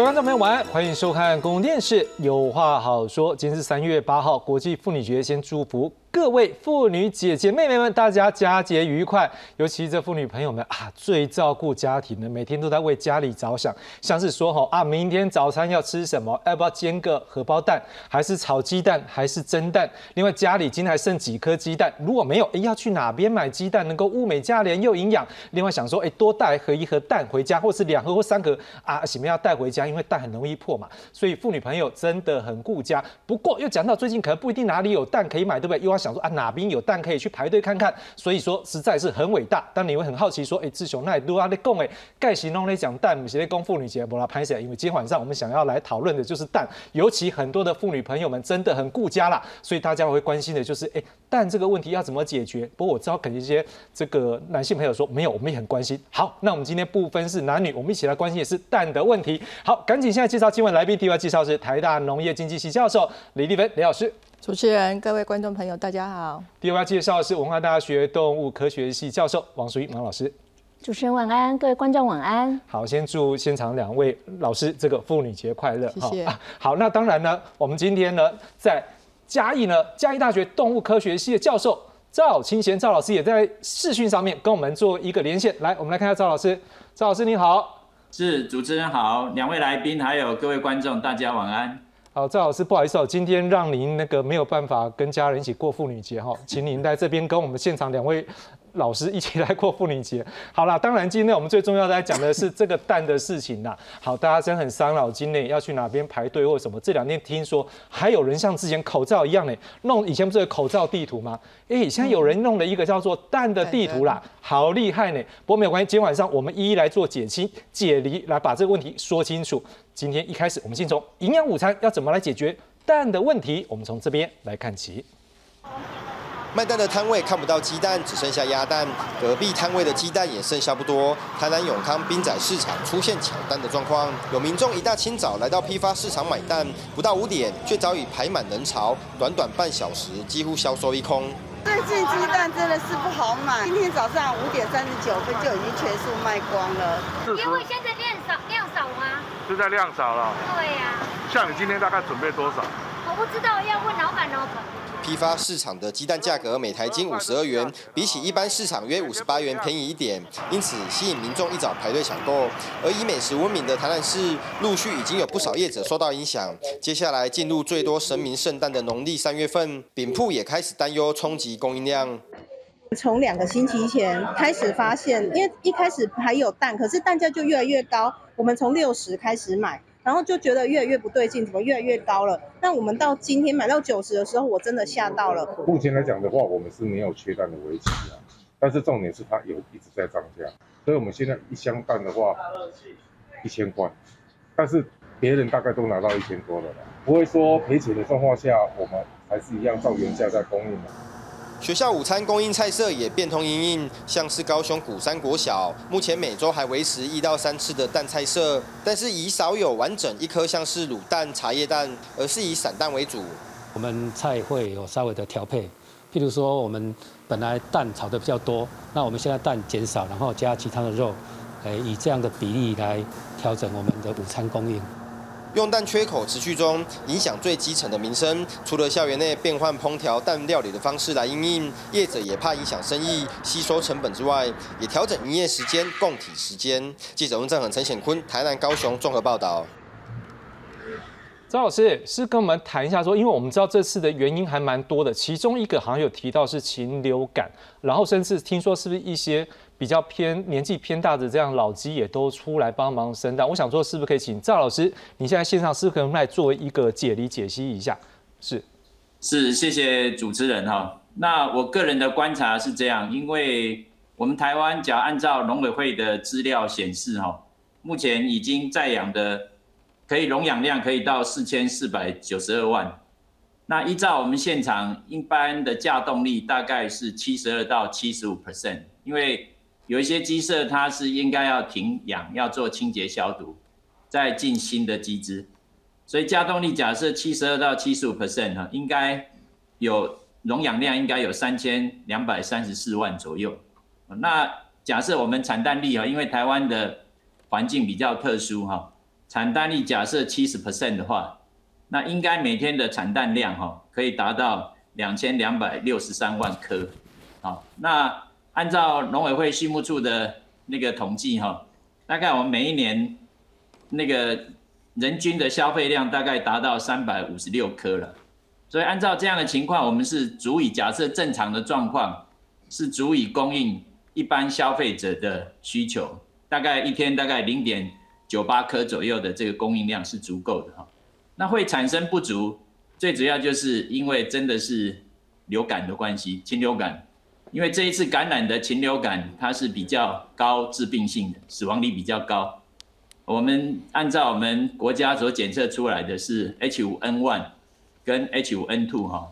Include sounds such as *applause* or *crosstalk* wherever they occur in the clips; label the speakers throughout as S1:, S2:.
S1: 各位观众朋友，晚安，欢迎收看公共电视《有话好说》。今天是三月八号，国际妇女节，先祝福。各位妇女姐姐妹妹们，大家佳节愉快！尤其这妇女朋友们啊，最照顾家庭的，每天都在为家里着想。像是说吼啊，明天早餐要吃什么？要不要煎个荷包蛋，还是炒鸡蛋，还是蒸蛋？另外家里今天还剩几颗鸡蛋？如果没有，哎，要去哪边买鸡蛋能够物美价廉又营养？另外想说，哎，多带盒一盒蛋回家，或是两盒或三盒啊，什么要带回家？因为蛋很容易破嘛。所以妇女朋友真的很顾家。不过又讲到最近可能不一定哪里有蛋可以买，对不对？又要想说啊，哪边有蛋可以去排队看看，所以说实在是很伟大。但你会很好奇说，哎，志雄那都阿在讲哎，盖行弄咧讲蛋，不是在讲妇女节，不啦拍起来。因为今天晚上我们想要来讨论的就是蛋，尤其很多的妇女朋友们真的很顾家啦，所以大家会关心的就是，哎，蛋这个问题要怎么解决？不过我知道肯定一些这个男性朋友说没有，我们也很关心。好，那我们今天不分是男女，我们一起来关心的是蛋的问题。好，赶紧现在介绍今晚来宾，第一位介绍是台大农业经济系教授李立芬李老师。
S2: 主持人、各位观众朋友，大家好。
S1: 第二位介绍的是文化大学动物科学系教授王淑英王老师。
S3: 主持人晚安，各位观众晚安。
S1: 好，先祝现场两位老师这个妇女节快乐。
S2: 谢谢。*laughs*
S1: 好，那当然呢，我们今天呢，在嘉义呢，嘉义大学动物科学系的教授赵清贤赵老师也在视讯上面跟我们做一个连线。来，我们来看一下赵老师。赵老师您好。
S4: 是主持人好，两位来宾还有各位观众，大家晚安。
S1: 好，赵老师，不好意思哦，今天让您那个没有办法跟家人一起过妇女节哈，请您在这边跟我们现场两位。老师一起来过妇女节，*laughs* 好啦，当然今天我们最重要的讲的是这个蛋的事情啦。好，大家真很伤脑筋呢，要去哪边排队或什么？这两天听说还有人像之前口罩一样呢，弄以前不是有口罩地图吗？哎，现在有人弄了一个叫做蛋的地图啦，好厉害呢。不过没有关系，今天晚上我们一一来做解清解离，来把这个问题说清楚。今天一开始，我们先从营养午餐要怎么来解决蛋的问题，我们从这边来看起。
S5: 卖蛋的摊位看不到鸡蛋，只剩下鸭蛋。隔壁摊位的鸡蛋也剩下不多。台南永康滨仔市场出现抢蛋的状况，有民众一大清早来到批发市场买蛋，不到五点却早已排满人潮，短短半小时几乎销售一空。
S6: 最近鸡蛋真的是不好买，今天早上五点三十九分就已经全数卖光了。
S7: 因为现在量少，量少吗？
S8: 现在量少了。
S7: 对呀。
S8: 像你今天大概准备多少？
S7: 我不知道，要问老板哦。
S5: 批发市场的鸡蛋价格每台斤五十二元，比起一般市场约五十八元便宜一点，因此吸引民众一早排队抢购。而以美食闻名的台南市，陆续已经有不少业者受到影响。接下来进入最多神明圣诞的农历三月份，饼铺也开始担忧冲击供应量。
S9: 从两个星期前开始发现，因为一开始还有蛋，可是蛋价就越来越高，我们从六十开始买。然后就觉得越来越不对劲，怎么越来越高了？那我们到今天买到九十的时候，我真的吓到了。
S8: 目前来讲的话，我们是没有缺蛋的危机啊，但是重点是它有一直在涨价，所以我们现在一箱蛋的话一千块，但是别人大概都拿到一千多了，不会说赔钱的状况下，我们还是一样照原价在供应的。
S5: 学校午餐供应菜色也变通营运，像是高雄古山国小，目前每周还维持一到三次的蛋菜色，但是以少有完整一颗像是卤蛋、茶叶蛋，而是以散蛋为主。
S10: 我们菜会有稍微的调配，譬如说我们本来蛋炒的比较多，那我们现在蛋减少，然后加其他的肉，诶，以这样的比例来调整我们的午餐供应。
S5: 用蛋缺口持续中，影响最基层的民生。除了校园内变换烹调蛋料理的方式来应应，业者也怕影响生意、吸收成本之外，也调整营业时间、供体时间。记者温正恒、陈显坤，台南、高雄综合报道。
S1: 张老师是跟我们谈一下，说，因为我们知道这次的原因还蛮多的，其中一个好像有提到是禽流感，然后甚至听说是不是一些。比较偏年纪偏大的这样老鸡也都出来帮忙生蛋，我想说是不是可以请赵老师，你现在线上是不是可以来做一个解离解析一下？是，
S4: 是，谢谢主持人哈。那我个人的观察是这样，因为我们台湾只要按照农委会的资料显示哈，目前已经在养的可以容养量可以到四千四百九十二万，那依照我们现场一般的架动力大概是七十二到七十五 percent，因为有一些鸡舍，它是应该要停养，要做清洁消毒，再进新的鸡只。所以加动力假设七十二到七十五 percent 哈，应该有容养量应该有三千两百三十四万左右。那假设我们产蛋率哈，因为台湾的环境比较特殊哈，产蛋率假设七十 percent 的话，那应该每天的产蛋量哈可以达到两千两百六十三万颗。好，那按照农委会畜牧处的那个统计哈，大概我们每一年那个人均的消费量大概达到三百五十六颗了。所以按照这样的情况，我们是足以假设正常的状况是足以供应一般消费者的需求，大概一天大概零点九八颗左右的这个供应量是足够的哈。那会产生不足，最主要就是因为真的是流感的关系，禽流感。因为这一次感染的禽流感，它是比较高致病性的，死亡率比较高。我们按照我们国家所检测出来的是 H5N1 跟 H5N2 哈，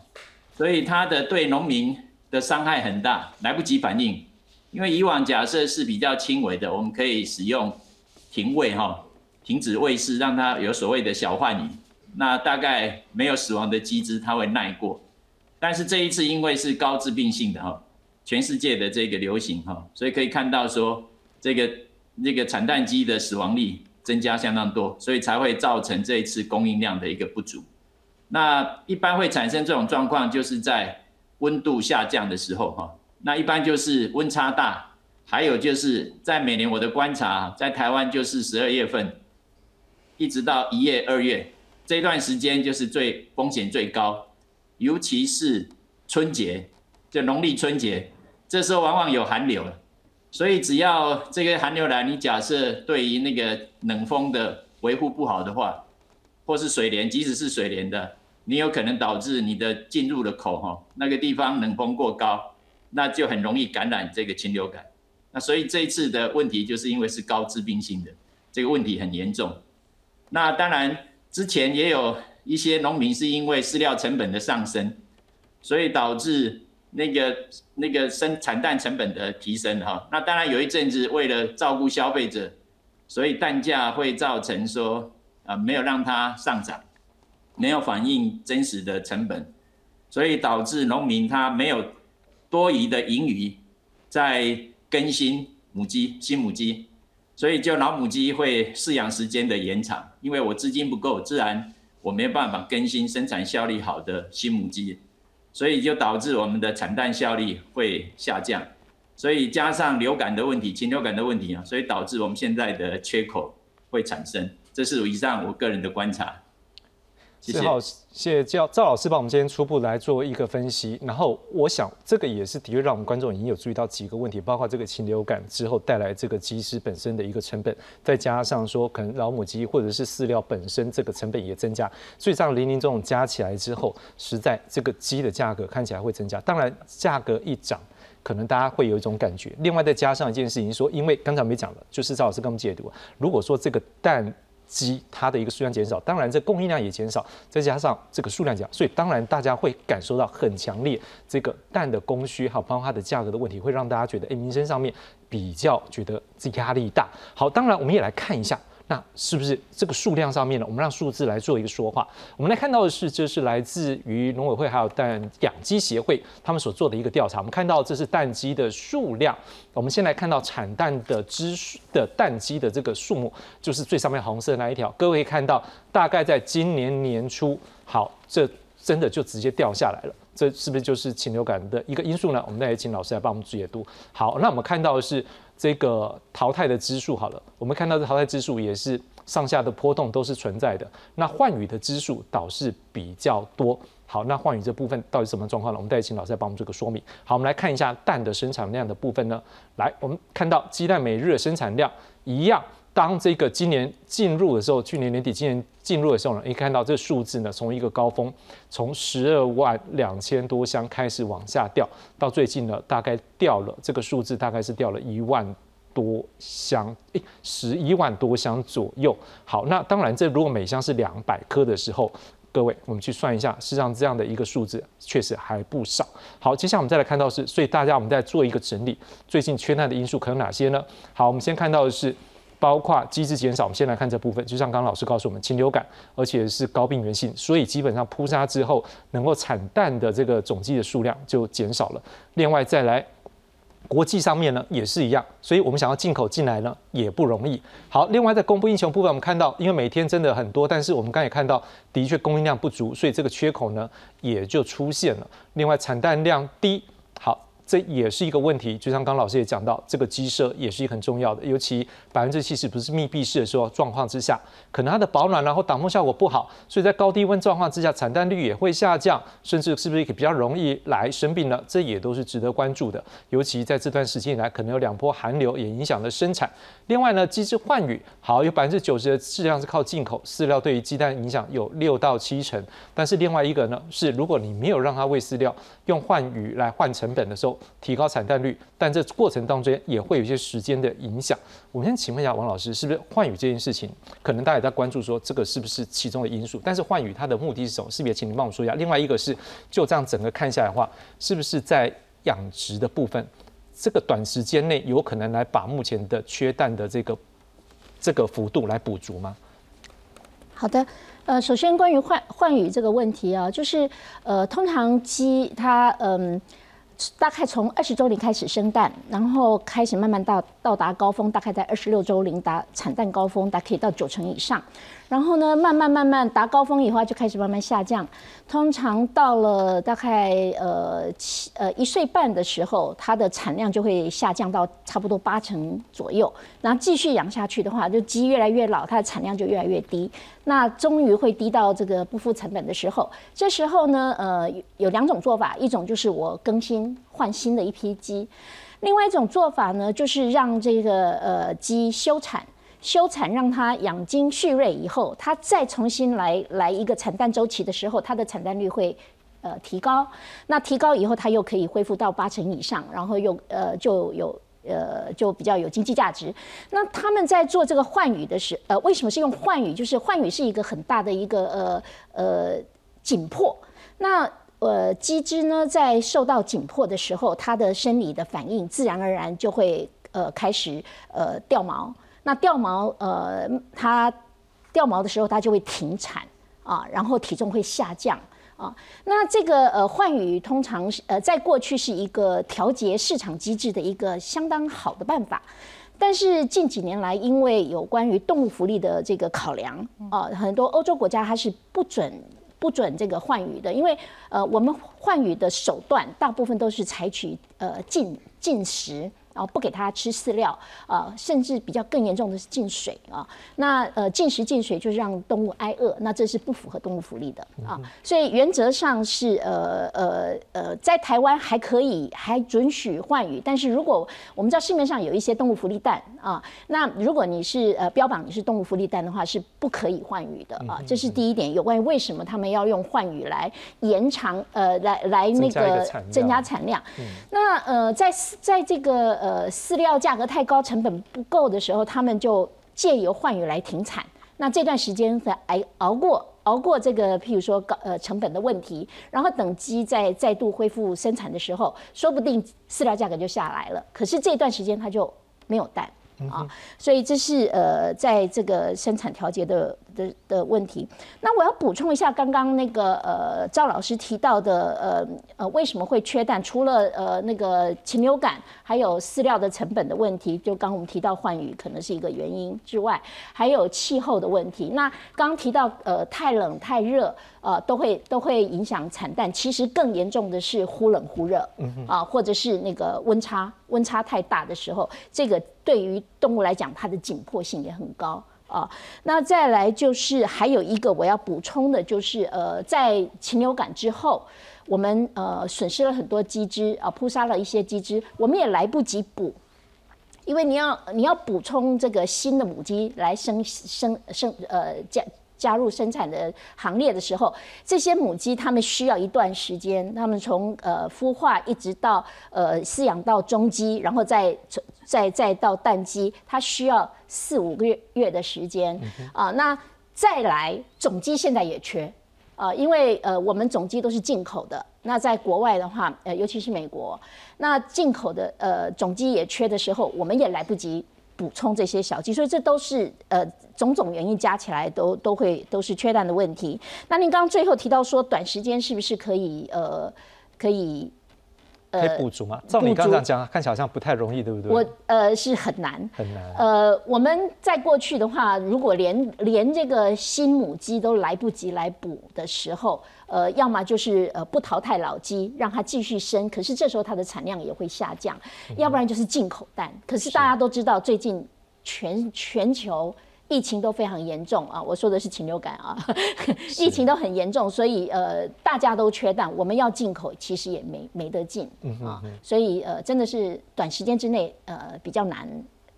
S4: 所以它的对农民的伤害很大，来不及反应。因为以往假设是比较轻微的，我们可以使用停喂哈，停止喂饲，让它有所谓的小换羽，那大概没有死亡的机制，它会耐过。但是这一次因为是高致病性的哈。全世界的这个流行哈，所以可以看到说，这个那个产蛋鸡的死亡率增加相当多，所以才会造成这一次供应量的一个不足。那一般会产生这种状况，就是在温度下降的时候哈。那一般就是温差大，还有就是在每年我的观察，在台湾就是十二月份，一直到一月、二月这段时间就是最风险最高，尤其是春节，就农历春节。这时候往往有寒流了，所以只要这个寒流来，你假设对于那个冷风的维护不好的话，或是水帘，即使是水帘的，你有可能导致你的进入的口哈那个地方冷风过高，那就很容易感染这个禽流感。那所以这一次的问题就是因为是高致病性的，这个问题很严重。那当然之前也有一些农民是因为饲料成本的上升，所以导致。那个那个生产蛋成本的提升哈，那当然有一阵子为了照顾消费者，所以蛋价会造成说啊没有让它上涨，没有反映真实的成本，所以导致农民他没有多余的盈余在更新母鸡新母鸡，所以就老母鸡会饲养时间的延长，因为我资金不够，自然我没有办法更新生产效率好的新母鸡。所以就导致我们的产蛋效率会下降，所以加上流感的问题、禽流感的问题啊，所以导致我们现在的缺口会产生。这是以上我个人的观察。
S1: 谢谢，谢谢赵赵老师帮我们今天初步来做一个分析。然后我想这个也是的确让我们观众已经有注意到几个问题，包括这个禽流感之后带来这个鸡师本身的一个成本，再加上说可能老母鸡或者是饲料本身这个成本也增加，所以这样零零总总加起来之后，实在这个鸡的价格看起来会增加。当然价格一涨，可能大家会有一种感觉。另外再加上一件事情，说因为刚才没讲了，就是赵老师跟我们解读，如果说这个蛋。鸡它的一个数量减少，当然这供应量也减少，再加上这个数量减少，所以当然大家会感受到很强烈这个蛋的供需哈，包括它的价格的问题，会让大家觉得哎民生上面比较觉得这压力大。好，当然我们也来看一下。那是不是这个数量上面呢？我们让数字来做一个说话。我们来看到的是，这是来自于农委会还有蛋养鸡协会他们所做的一个调查。我们看到这是蛋鸡的数量。我们先来看到产蛋的只的蛋鸡的这个数目，就是最上面红色那一条。各位看到，大概在今年年初，好，这真的就直接掉下来了。这是不是就是禽流感的一个因素呢？我们再请老师来帮我们解读。好，那我们看到的是。这个淘汰的支数好了，我们看到这淘汰支数也是上下的波动都是存在的。那换羽的支数倒是比较多。好，那换羽这部分到底什么状况呢？我们再请老师来帮我们做个说明。好，我们来看一下蛋的生产量的部分呢。来，我们看到鸡蛋每日的生产量一样。当这个今年进入的时候，去年年底今年进入的时候呢，你看到这数字呢，从一个高峰，从十二万两千多箱开始往下掉，到最近呢，大概掉了这个数字，大概是掉了一万多箱，诶，十一万多箱左右。好，那当然，这如果每箱是两百颗的时候，各位我们去算一下，实际上这样的一个数字确实还不少。好，接下来我们再来看到是，所以大家我们再做一个整理，最近缺蛋的因素可能哪些呢？好，我们先看到的是。包括机制减少，我们先来看这部分。就像刚刚老师告诉我们，禽流感，而且是高病原性，所以基本上扑杀之后，能够产蛋的这个总鸡的数量就减少了。另外再来，国际上面呢也是一样，所以我们想要进口进来呢也不容易。好，另外在供不应求部分，我们看到因为每天真的很多，但是我们刚也看到的确供应量不足，所以这个缺口呢也就出现了。另外产蛋量低，好。这也是一个问题，就像刚老师也讲到，这个鸡舍也是一个很重要的，尤其百分之七十不是密闭式的时候状况之下，可能它的保暖然后挡风效果不好，所以在高低温状况之下，产蛋率也会下降，甚至是不是也比较容易来生病呢？这也都是值得关注的。尤其在这段时间以来，可能有两波寒流也影响了生产。另外呢，鸡只换羽，好有百分之九十的质量是靠进口饲料，对于鸡蛋影响有六到七成。但是另外一个呢，是如果你没有让它喂饲料，用换羽来换成本的时候。提高产蛋率，但这过程当中也会有一些时间的影响。我们先请问一下王老师，是不是换羽这件事情，可能大家也在关注说这个是不是其中的因素？但是换羽它的目的是什么？是不是请您帮我说一下？另外一个是，就这样整个看下来的话，是不是在养殖的部分，这个短时间内有可能来把目前的缺蛋的这个这个幅度来补足吗？
S3: 好的。呃，首先关于换换羽这个问题啊，就是呃，通常鸡它嗯。大概从二十周年开始生蛋，然后开始慢慢到到达高峰，大概在二十六周龄达产蛋高峰，大概可以到九成以上。然后呢，慢慢慢慢达高峰以后，就开始慢慢下降。通常到了大概呃七呃一岁半的时候，它的产量就会下降到差不多八成左右。然后继续养下去的话，就鸡越来越老，它的产量就越来越低。那终于会低到这个不付成本的时候。这时候呢，呃，有两种做法，一种就是我更新换新的一批鸡，另外一种做法呢，就是让这个呃鸡休产。休产让它养精蓄锐以后，它再重新来来一个产蛋周期的时候，它的产蛋率会呃提高。那提高以后，它又可以恢复到八成以上，然后又呃就有呃就比较有经济价值。那他们在做这个换羽的时呃，为什么是用换羽？就是换羽是一个很大的一个呃呃紧迫。那呃鸡只呢，在受到紧迫的时候，它的生理的反应自然而然就会呃开始呃掉毛。那掉毛，呃，它掉毛的时候，它就会停产啊，然后体重会下降啊。那这个呃换羽通常呃在过去是一个调节市场机制的一个相当好的办法，但是近几年来，因为有关于动物福利的这个考量啊，很多欧洲国家它是不准不准这个换羽的，因为呃我们换羽的手段大部分都是采取呃禁禁食。然后不给它吃饲料，啊，甚至比较更严重的是禁水啊。那呃禁食禁水就是让动物挨饿，那这是不符合动物福利的啊。所以原则上是呃呃呃，在台湾还可以还准许换羽，但是如果我们知道市面上有一些动物福利蛋啊，那如果你是呃标榜你是动物福利蛋的话，是不可以换羽的啊。这是第一点，有关于为什么他们要用换羽来延长呃来来那个增加产量。那呃在在这个呃。呃，饲料价格太高，成本不够的时候，他们就借由换羽来停产。那这段时间再挨熬过，熬过这个，譬如说高呃成本的问题，然后等鸡再再度恢复生产的时候，说不定饲料价格就下来了。可是这段时间它就没有蛋。啊，所以这是呃，在这个生产调节的的的问题。那我要补充一下，刚刚那个呃赵老师提到的呃呃为什么会缺蛋？除了呃那个禽流感，还有饲料的成本的问题，就刚我们提到换羽可能是一个原因之外，还有气候的问题。那刚提到呃太冷太热。呃，都会都会影响产蛋。其实更严重的是忽冷忽热，啊，或者是那个温差温差太大的时候，这个对于动物来讲，它的紧迫性也很高啊。那再来就是还有一个我要补充的，就是呃，在禽流感之后，我们呃损失了很多鸡只啊，扑杀了一些鸡只，我们也来不及补，因为你要你要补充这个新的母鸡来生生生呃加。加入生产的行列的时候，这些母鸡它们需要一段时间，它们从呃孵化一直到呃饲养到中鸡，然后再再再到蛋鸡，它需要四五个月月的时间啊。那再来种鸡现在也缺啊，因为呃我们种鸡都是进口的，那在国外的话，呃尤其是美国，那进口的呃种鸡也缺的时候，我们也来不及。补充这些小鸡，所以这都是呃种种原因加起来都都会都是缺蛋的问题。那您刚刚最后提到说，短时间是不是可以呃可以
S1: 可以补足吗？照你刚刚讲，看起来好像不太容易，对不对？
S3: 我呃是很难，
S1: 很难。
S3: 呃，我们在过去的话，如果连连这个新母鸡都来不及来补的时候，呃，要么就是呃不淘汰老鸡，让它继续生，可是这时候它的产量也会下降；要不然就是进口蛋。可是大家都知道，最近全全球。疫情都非常严重啊！我说的是禽流感啊，*laughs* 疫情都很严重，所以呃，大家都缺蛋，我们要进口其实也没没得进啊，所以呃，真的是短时间之内呃比较难，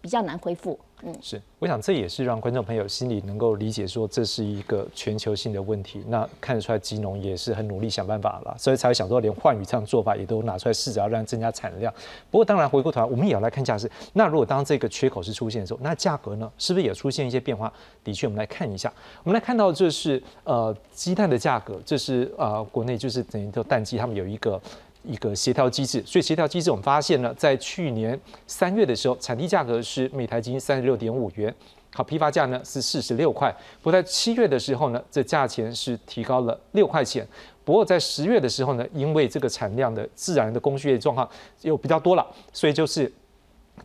S3: 比较难恢复。
S1: 嗯，是，我想这也是让观众朋友心里能够理解，说这是一个全球性的问题。那看得出来，基农也是很努力想办法了，所以才会想说，连换羽这样做法也都拿出来试着要让增加产量。不过，当然回过头来，我们也要来看价值，那如果当这个缺口是出现的时候，那价格呢，是不是也出现一些变化？的确，我们来看一下，我们来看到这是呃鸡蛋的价格，这是呃国内就是等于说蛋鸡他们有一个。一个协调机制，所以协调机制我们发现呢，在去年三月的时候，产地价格是每台斤三十六点五元，好，批发价呢是四十六块。不过在七月的时候呢，这价钱是提高了六块钱。不过在十月的时候呢，因为这个产量的自然的供需的状况又比较多了，所以就是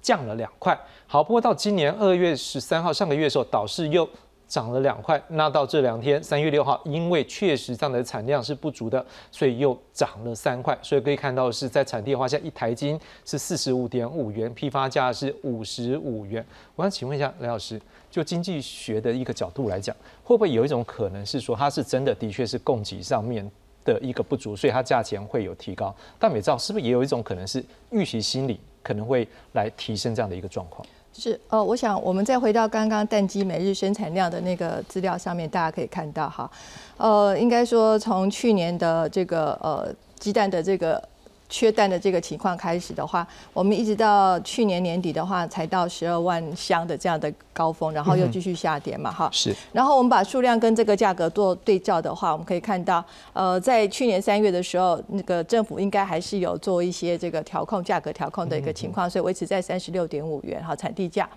S1: 降了两块。好，不过到今年二月十三号上个月的时候，导致又。涨了两块，那到这两天三月六号，因为确实这样的产量是不足的，所以又涨了三块。所以可以看到是在产地的话，像一台金是四十五点五元，批发价是五十五元。我想请问一下雷老师，就经济学的一个角度来讲，会不会有一种可能是说它是真的的确是供给上面的一个不足，所以它价钱会有提高？但美照是不是也有一种可能是预期心理可能会来提升这样的一个状况？
S2: 是呃，我想我们再回到刚刚蛋鸡每日生产量的那个资料上面，大家可以看到哈，呃，应该说从去年的这个呃鸡蛋的这个。缺蛋的这个情况开始的话，我们一直到去年年底的话，才到十二万箱的这样的高峰，然后又继续下跌嘛，哈。
S1: 是。
S2: 然后我们把数量跟这个价格做对照的话，我们可以看到，呃，在去年三月的时候，那个政府应该还是有做一些这个调控价格调控的一个情况，所以维持在三十六点五元哈产地价。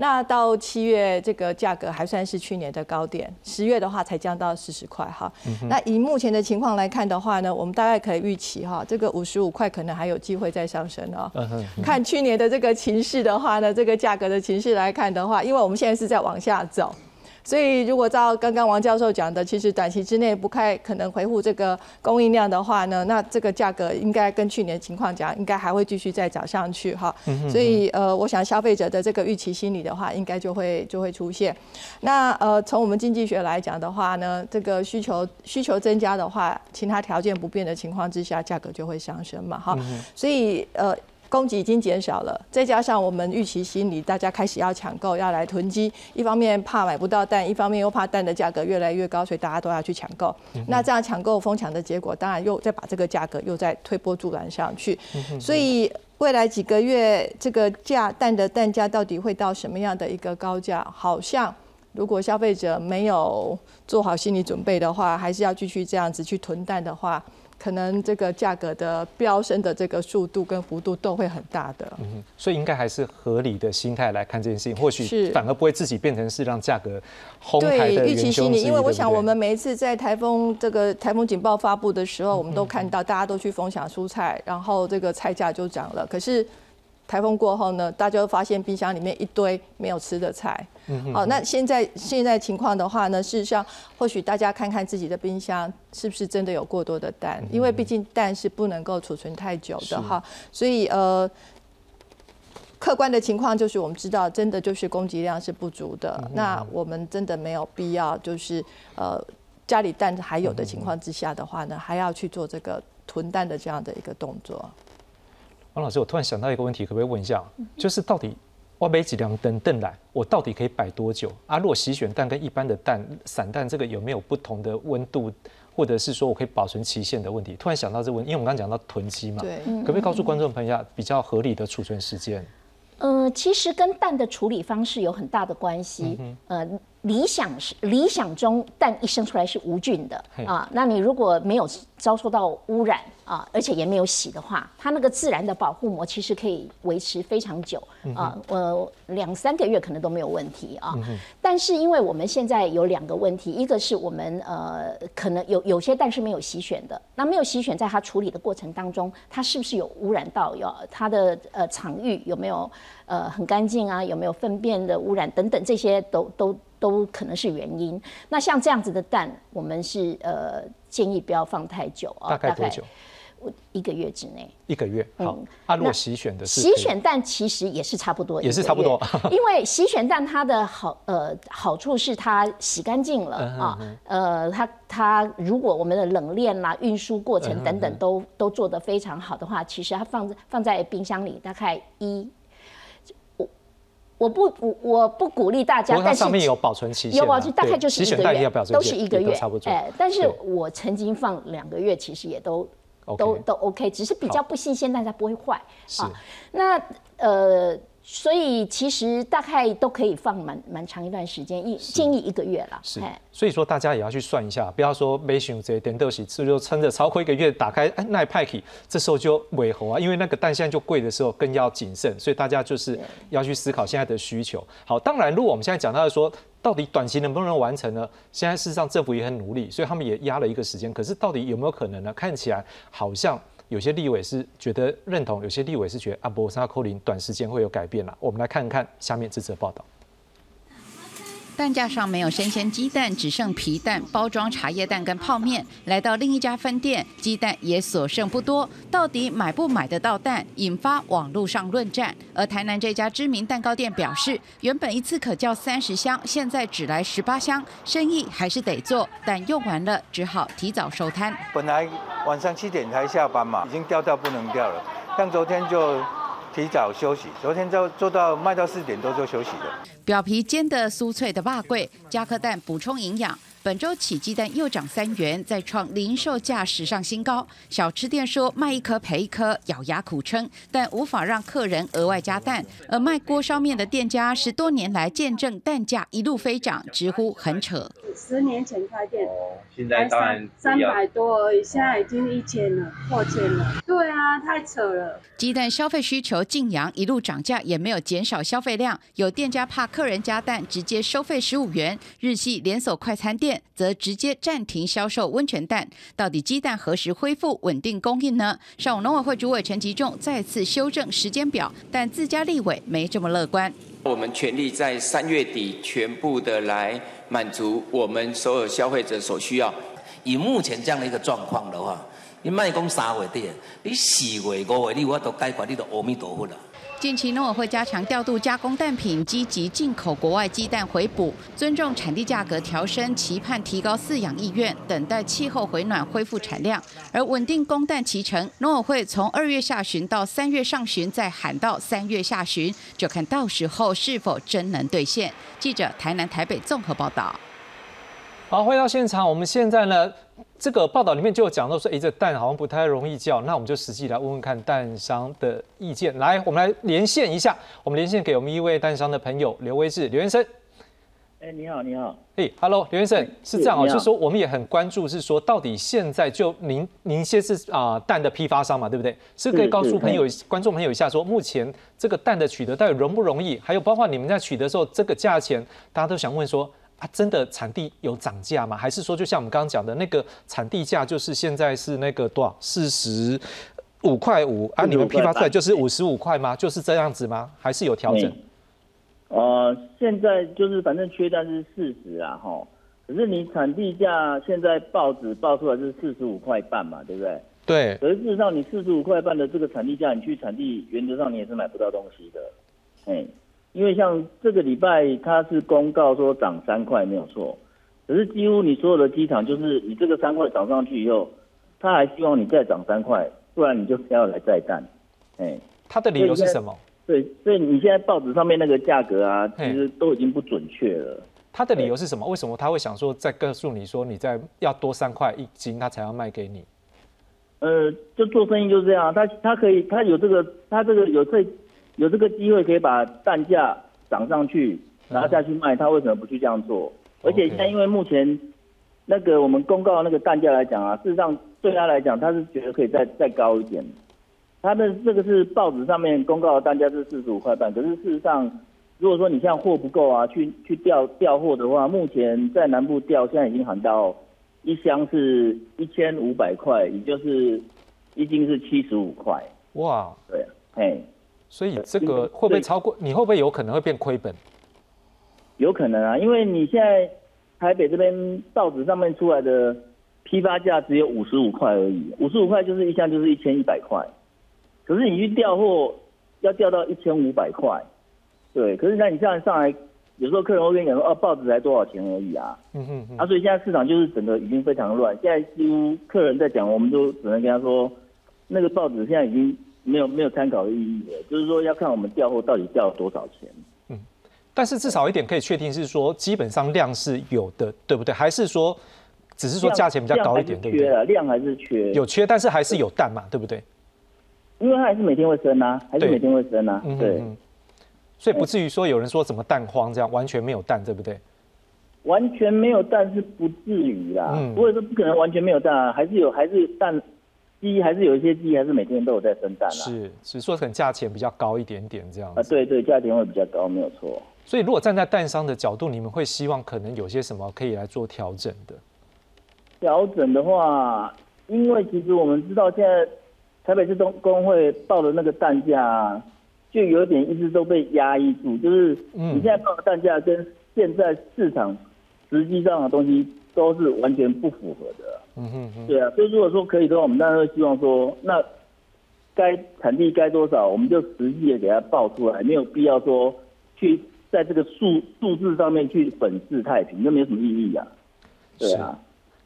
S2: 那到七月，这个价格还算是去年的高点。十月的话才降到四十块哈。那以目前的情况来看的话呢，我们大概可以预期哈，这个五十五块可能还有机会再上升哦。看去年的这个情势的话呢，这个价格的情势来看的话，因为我们现在是在往下走。所以，如果照刚刚王教授讲的，其实短期之内不太可能回复这个供应量的话呢，那这个价格应该跟去年情况讲，应该还会继续再涨上去哈。所以，呃，我想消费者的这个预期心理的话，应该就会就会出现。那呃，从我们经济学来讲的话呢，这个需求需求增加的话，其他条件不变的情况之下，价格就会上升嘛哈。所以，呃。供给已经减少了，再加上我们预期心理，大家开始要抢购，要来囤积。一方面怕买不到蛋，一方面又怕蛋的价格越来越高，所以大家都要去抢购。那这样抢购疯抢的结果，当然又再把这个价格又再推波助澜上去。所以未来几个月，这个价蛋的蛋价到底会到什么样的一个高价？好像如果消费者没有做好心理准备的话，还是要继续这样子去囤蛋的话。可能这个价格的飙升的这个速度跟幅度都会很大的，嗯，
S1: 所以应该还是合理的心态来看这件事情，或许反而不会自己变成是让价格哄抬的预期心理，
S2: 因为我想我们每一次在台风这个台风警报发布的时候，我们都看到大家都去疯抢蔬菜，然后这个菜价就涨了。可是台风过后呢，大家发现冰箱里面一堆没有吃的菜。好，那现在现在情况的话呢，事实上或许大家看看自己的冰箱是不是真的有过多的蛋，因为毕竟蛋是不能够储存太久的哈。所以呃，客观的情况就是我们知道，真的就是供给量是不足的。那我们真的没有必要，就是呃家里蛋还有的情况之下的话呢，还要去做这个囤蛋的这样的一个动作。
S1: 王老师，我突然想到一个问题，可不可以问一下？就是到底。我买几辆灯灯来，我到底可以摆多久？啊，如果洗选蛋跟一般的蛋散蛋，这个有没有不同的温度，或者是说我可以保存期限的问题？突然想到这问，因为我们刚刚讲到囤积嘛，
S2: 对，
S1: 可不可以告诉观众朋友一下比较合理的储存时间？
S3: 呃，其实跟蛋的处理方式有很大的关系。呃，理想是理想中蛋一生出来是无菌的啊，那你如果没有遭受到污染啊，而且也没有洗的话，它那个自然的保护膜其实可以维持非常久啊，呃，两三个月可能都没有问题啊。但是因为我们现在有两个问题，一个是我们呃可能有有些蛋是没有洗选的，那没有洗选，在它处理的过程当中，它是不是有污染到？有它的呃场域有没有呃很干净啊？有没有粪便的污染等等，这些都都。都可能是原因。那像这样子的蛋，我们是呃建议不要放太久
S1: 啊，大概多久？
S3: 我一个月之内。
S1: 一个月。好。啊，如果洗选的是
S3: 洗选蛋，其实也是差不多，
S1: 也是差不多。*laughs*
S3: 因为洗选蛋它的好呃好处是它洗干净了啊，呃它它如果我们的冷链啦、运输过程等等都都做得非常好的话，其实它放在放在冰箱里大概一。我不我我不鼓励大家，
S1: 但是上面有保存期限，
S3: 有保存大概就是一个月，都
S1: 是
S3: 一个月，
S1: 差不多。
S3: 哎，但是我曾经放两个月，其实也都都都 OK，只是比较不新鲜，大家不会坏啊。那呃。所以其实大概都可以放蛮蛮长一段时间，一建议一个月啦。
S1: 是，所以说大家也要去算一下，不要说没选这些点东西，吃就撑着超过一个月，打开哎那派克，这时候就尾喉啊，因为那个蛋现在就贵的时候更要谨慎，所以大家就是要去思考现在的需求。好，当然如果我们现在讲到说，到底短期能不能完成呢？现在事实上政府也很努力，所以他们也压了一个时间，可是到底有没有可能呢？看起来好像。有些立委是觉得认同，有些立委是觉得阿波沙扣林短时间会有改变了。我们来看看下面这则报道。
S11: 蛋架上没有生鲜鸡蛋，只剩皮蛋、包装茶叶蛋跟泡面。来到另一家分店，鸡蛋也所剩不多，到底买不买得到蛋，引发网络上论战。而台南这家知名蛋糕店表示，原本一次可叫三十箱，现在只来十八箱，生意还是得做，但用完了只好提早收摊。
S12: 本来晚上七点才下班嘛，已经掉到不能掉了，但昨天就。提早休息，昨天就做到卖到四点多就休息了。
S11: 表皮煎的酥脆的霸贵，加颗蛋补充营养。本周起鸡蛋又涨三元，再创零售价史上新高。小吃店说卖一颗赔一颗，咬牙苦撑，但无法让客人额外加蛋。而卖锅烧面的店家十多年来见证蛋价一路飞涨，直呼很扯。
S13: 十年前开店，
S14: 现在当然
S13: 三百多而已，现在已经一千了，破千了。对啊，太扯了。
S11: 鸡蛋消费需求劲扬，一路涨价也没有减少消费量。有店家怕客人加蛋，直接收费十五元。日系连锁快餐店。则直接暂停销售温泉蛋，到底鸡蛋何时恢复稳定供应呢？上午农委会主委陈吉仲再次修正时间表，但自家立委没这么乐观。
S15: 我们全力在三月底全部的来满足我们所有消费者所需要。以目前这样的一个状况的话，你卖公三月底，你四月五月你我都解决，你都阿弥陀佛了。
S11: 近期农委会加强调度加工蛋品，积极进口国外鸡蛋回补，尊重产地价格调升，期盼提高饲养意愿，等待气候回暖恢复产量，而稳定供蛋期程，农委会从二月下旬到三月上旬，再喊到三月下旬，就看到时候是否真能兑现。记者台南、台北综合报道。
S1: 好，回到现场，我们现在呢？这个报道里面就有讲到说，哎，这蛋好像不太容易叫，那我们就实际来问问看蛋商的意见。来，我们来连线一下，我们连线给我们一位蛋商的朋友刘威志，刘先生。
S16: 哎，你好，你好。
S1: 哎，Hello，刘先生，是这样哦，就是说我们也很关注，是说到底现在就您您先是啊蛋的批发商嘛，对不对？是可以告诉朋友、观众朋友一下，说目前这个蛋的取得到底容不容易？还有包括你们在取得时候这个价钱，大家都想问说。它真的产地有涨价吗？还是说就像我们刚刚讲的那个产地价，就是现在是那个多少四十五块五啊？你们批发出来就是五十五块吗？就是这样子吗？还是有调整？
S16: 呃，现在就是反正缺单是四十啊，哈。可是你产地价现在报纸报出来是四十五块半嘛，对不对？
S1: 对。
S16: 可是事实上你四十五块半的这个产地价，你去产地原则上你也是买不到东西的，哎。因为像这个礼拜，它是公告说涨三块没有错，可是几乎你所有的机场，就是你这个三块涨上去以后，他还希望你再涨三块，不然你就不要来再干。哎，
S1: 他的理由是什么？
S16: 对，所以你现在报纸上面那个价格啊，其实都已经不准确了。
S1: 他的理由是什么？为什么他会想说再告诉你说你再要多三块一斤，他才要卖给你？
S16: 呃，就做生意就是这样，他他可以，他有这个，他这个有这。有这个机会可以把蛋价涨上去，然后再去卖，他为什么不去这样做？而且现在因为目前那个我们公告那个蛋价来讲啊，事实上对他来讲，他是觉得可以再再高一点。他的这个是报纸上面公告的单价是四十五块半，可是事实上，如果说你像货不够啊，去去调调货的话，目前在南部调，现在已经喊到一箱是一千五百块，也就是一斤是七十五块。
S1: 哇，
S16: 对，嘿，
S1: 所以这个会不会超过？你会不会有可能会变亏本？
S16: 有可能啊，因为你现在台北这边报纸上面出来的批发价只有五十五块而已，五十五块就是一箱就是一千一百块，可是你去调货要调到一千五百块，对，可是那你这样上来，有时候客人会跟你讲说，哦，报纸才多少钱而已啊，
S1: 嗯哼哼
S16: 啊，所以现在市场就是整个已经非常乱，现在几乎客人在讲，我们都只能跟他说，那个报纸现在已经没有没有参考的意义的，就是说要看我们调货到底调了多少钱。
S1: 嗯但是至少一点可以确定是说，基本上量是有的，对不对？还是说，只是说价钱比较高一点，对不对？
S16: 量还是缺，
S1: 有缺，但是还是有蛋嘛，对不对？
S16: 因为它还是每天会生啊，还是每天会生啊，对。
S1: 所以不至于说有人说什么蛋荒这样，完全没有蛋，对不对？
S16: 完全没有蛋是不至于啦，嗯不会说不可能完全没有蛋啊，还是有，还是蛋。鸡还是有一些鸡，还是每天都有在生蛋啊。
S1: 是，只是说可能价钱比较高一点点这样。
S16: 啊，对对，价钱会比较高，没有错。
S1: 所以如果站在蛋商的角度，你们会希望可能有些什么可以来做调整的？
S16: 调整的话，因为其实我们知道现在台北市东工会报的那个蛋价，就有点一直都被压抑住，就是你现在报的蛋价跟现在市场实际上的东西都是完全不符合的。嗯哼哼，对啊，所以如果说可以的话，我们当然会希望说，那该产地该多少，我们就实际的给它报出来，没有必要说去在这个数数字上面去粉饰太平，那没有什么意义啊。对啊，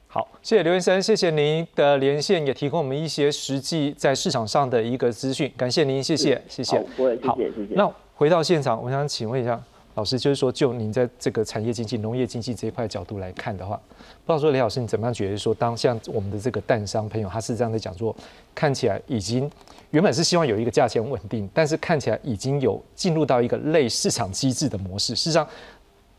S1: 好，谢谢刘先生，谢谢您的连线，也提供我们一些实际在市场上的一个资讯，感谢您，谢谢，谢谢。
S16: 好，谢谢，谢谢。
S1: 那回到现场，我想请问一下。老师就是说，就您在这个产业经济、农业经济这一块角度来看的话，不知道说雷老师你怎么样觉得说，当像我们的这个蛋商朋友，他是这样的讲说，看起来已经原本是希望有一个价钱稳定，但是看起来已经有进入到一个类市场机制的模式。事实上，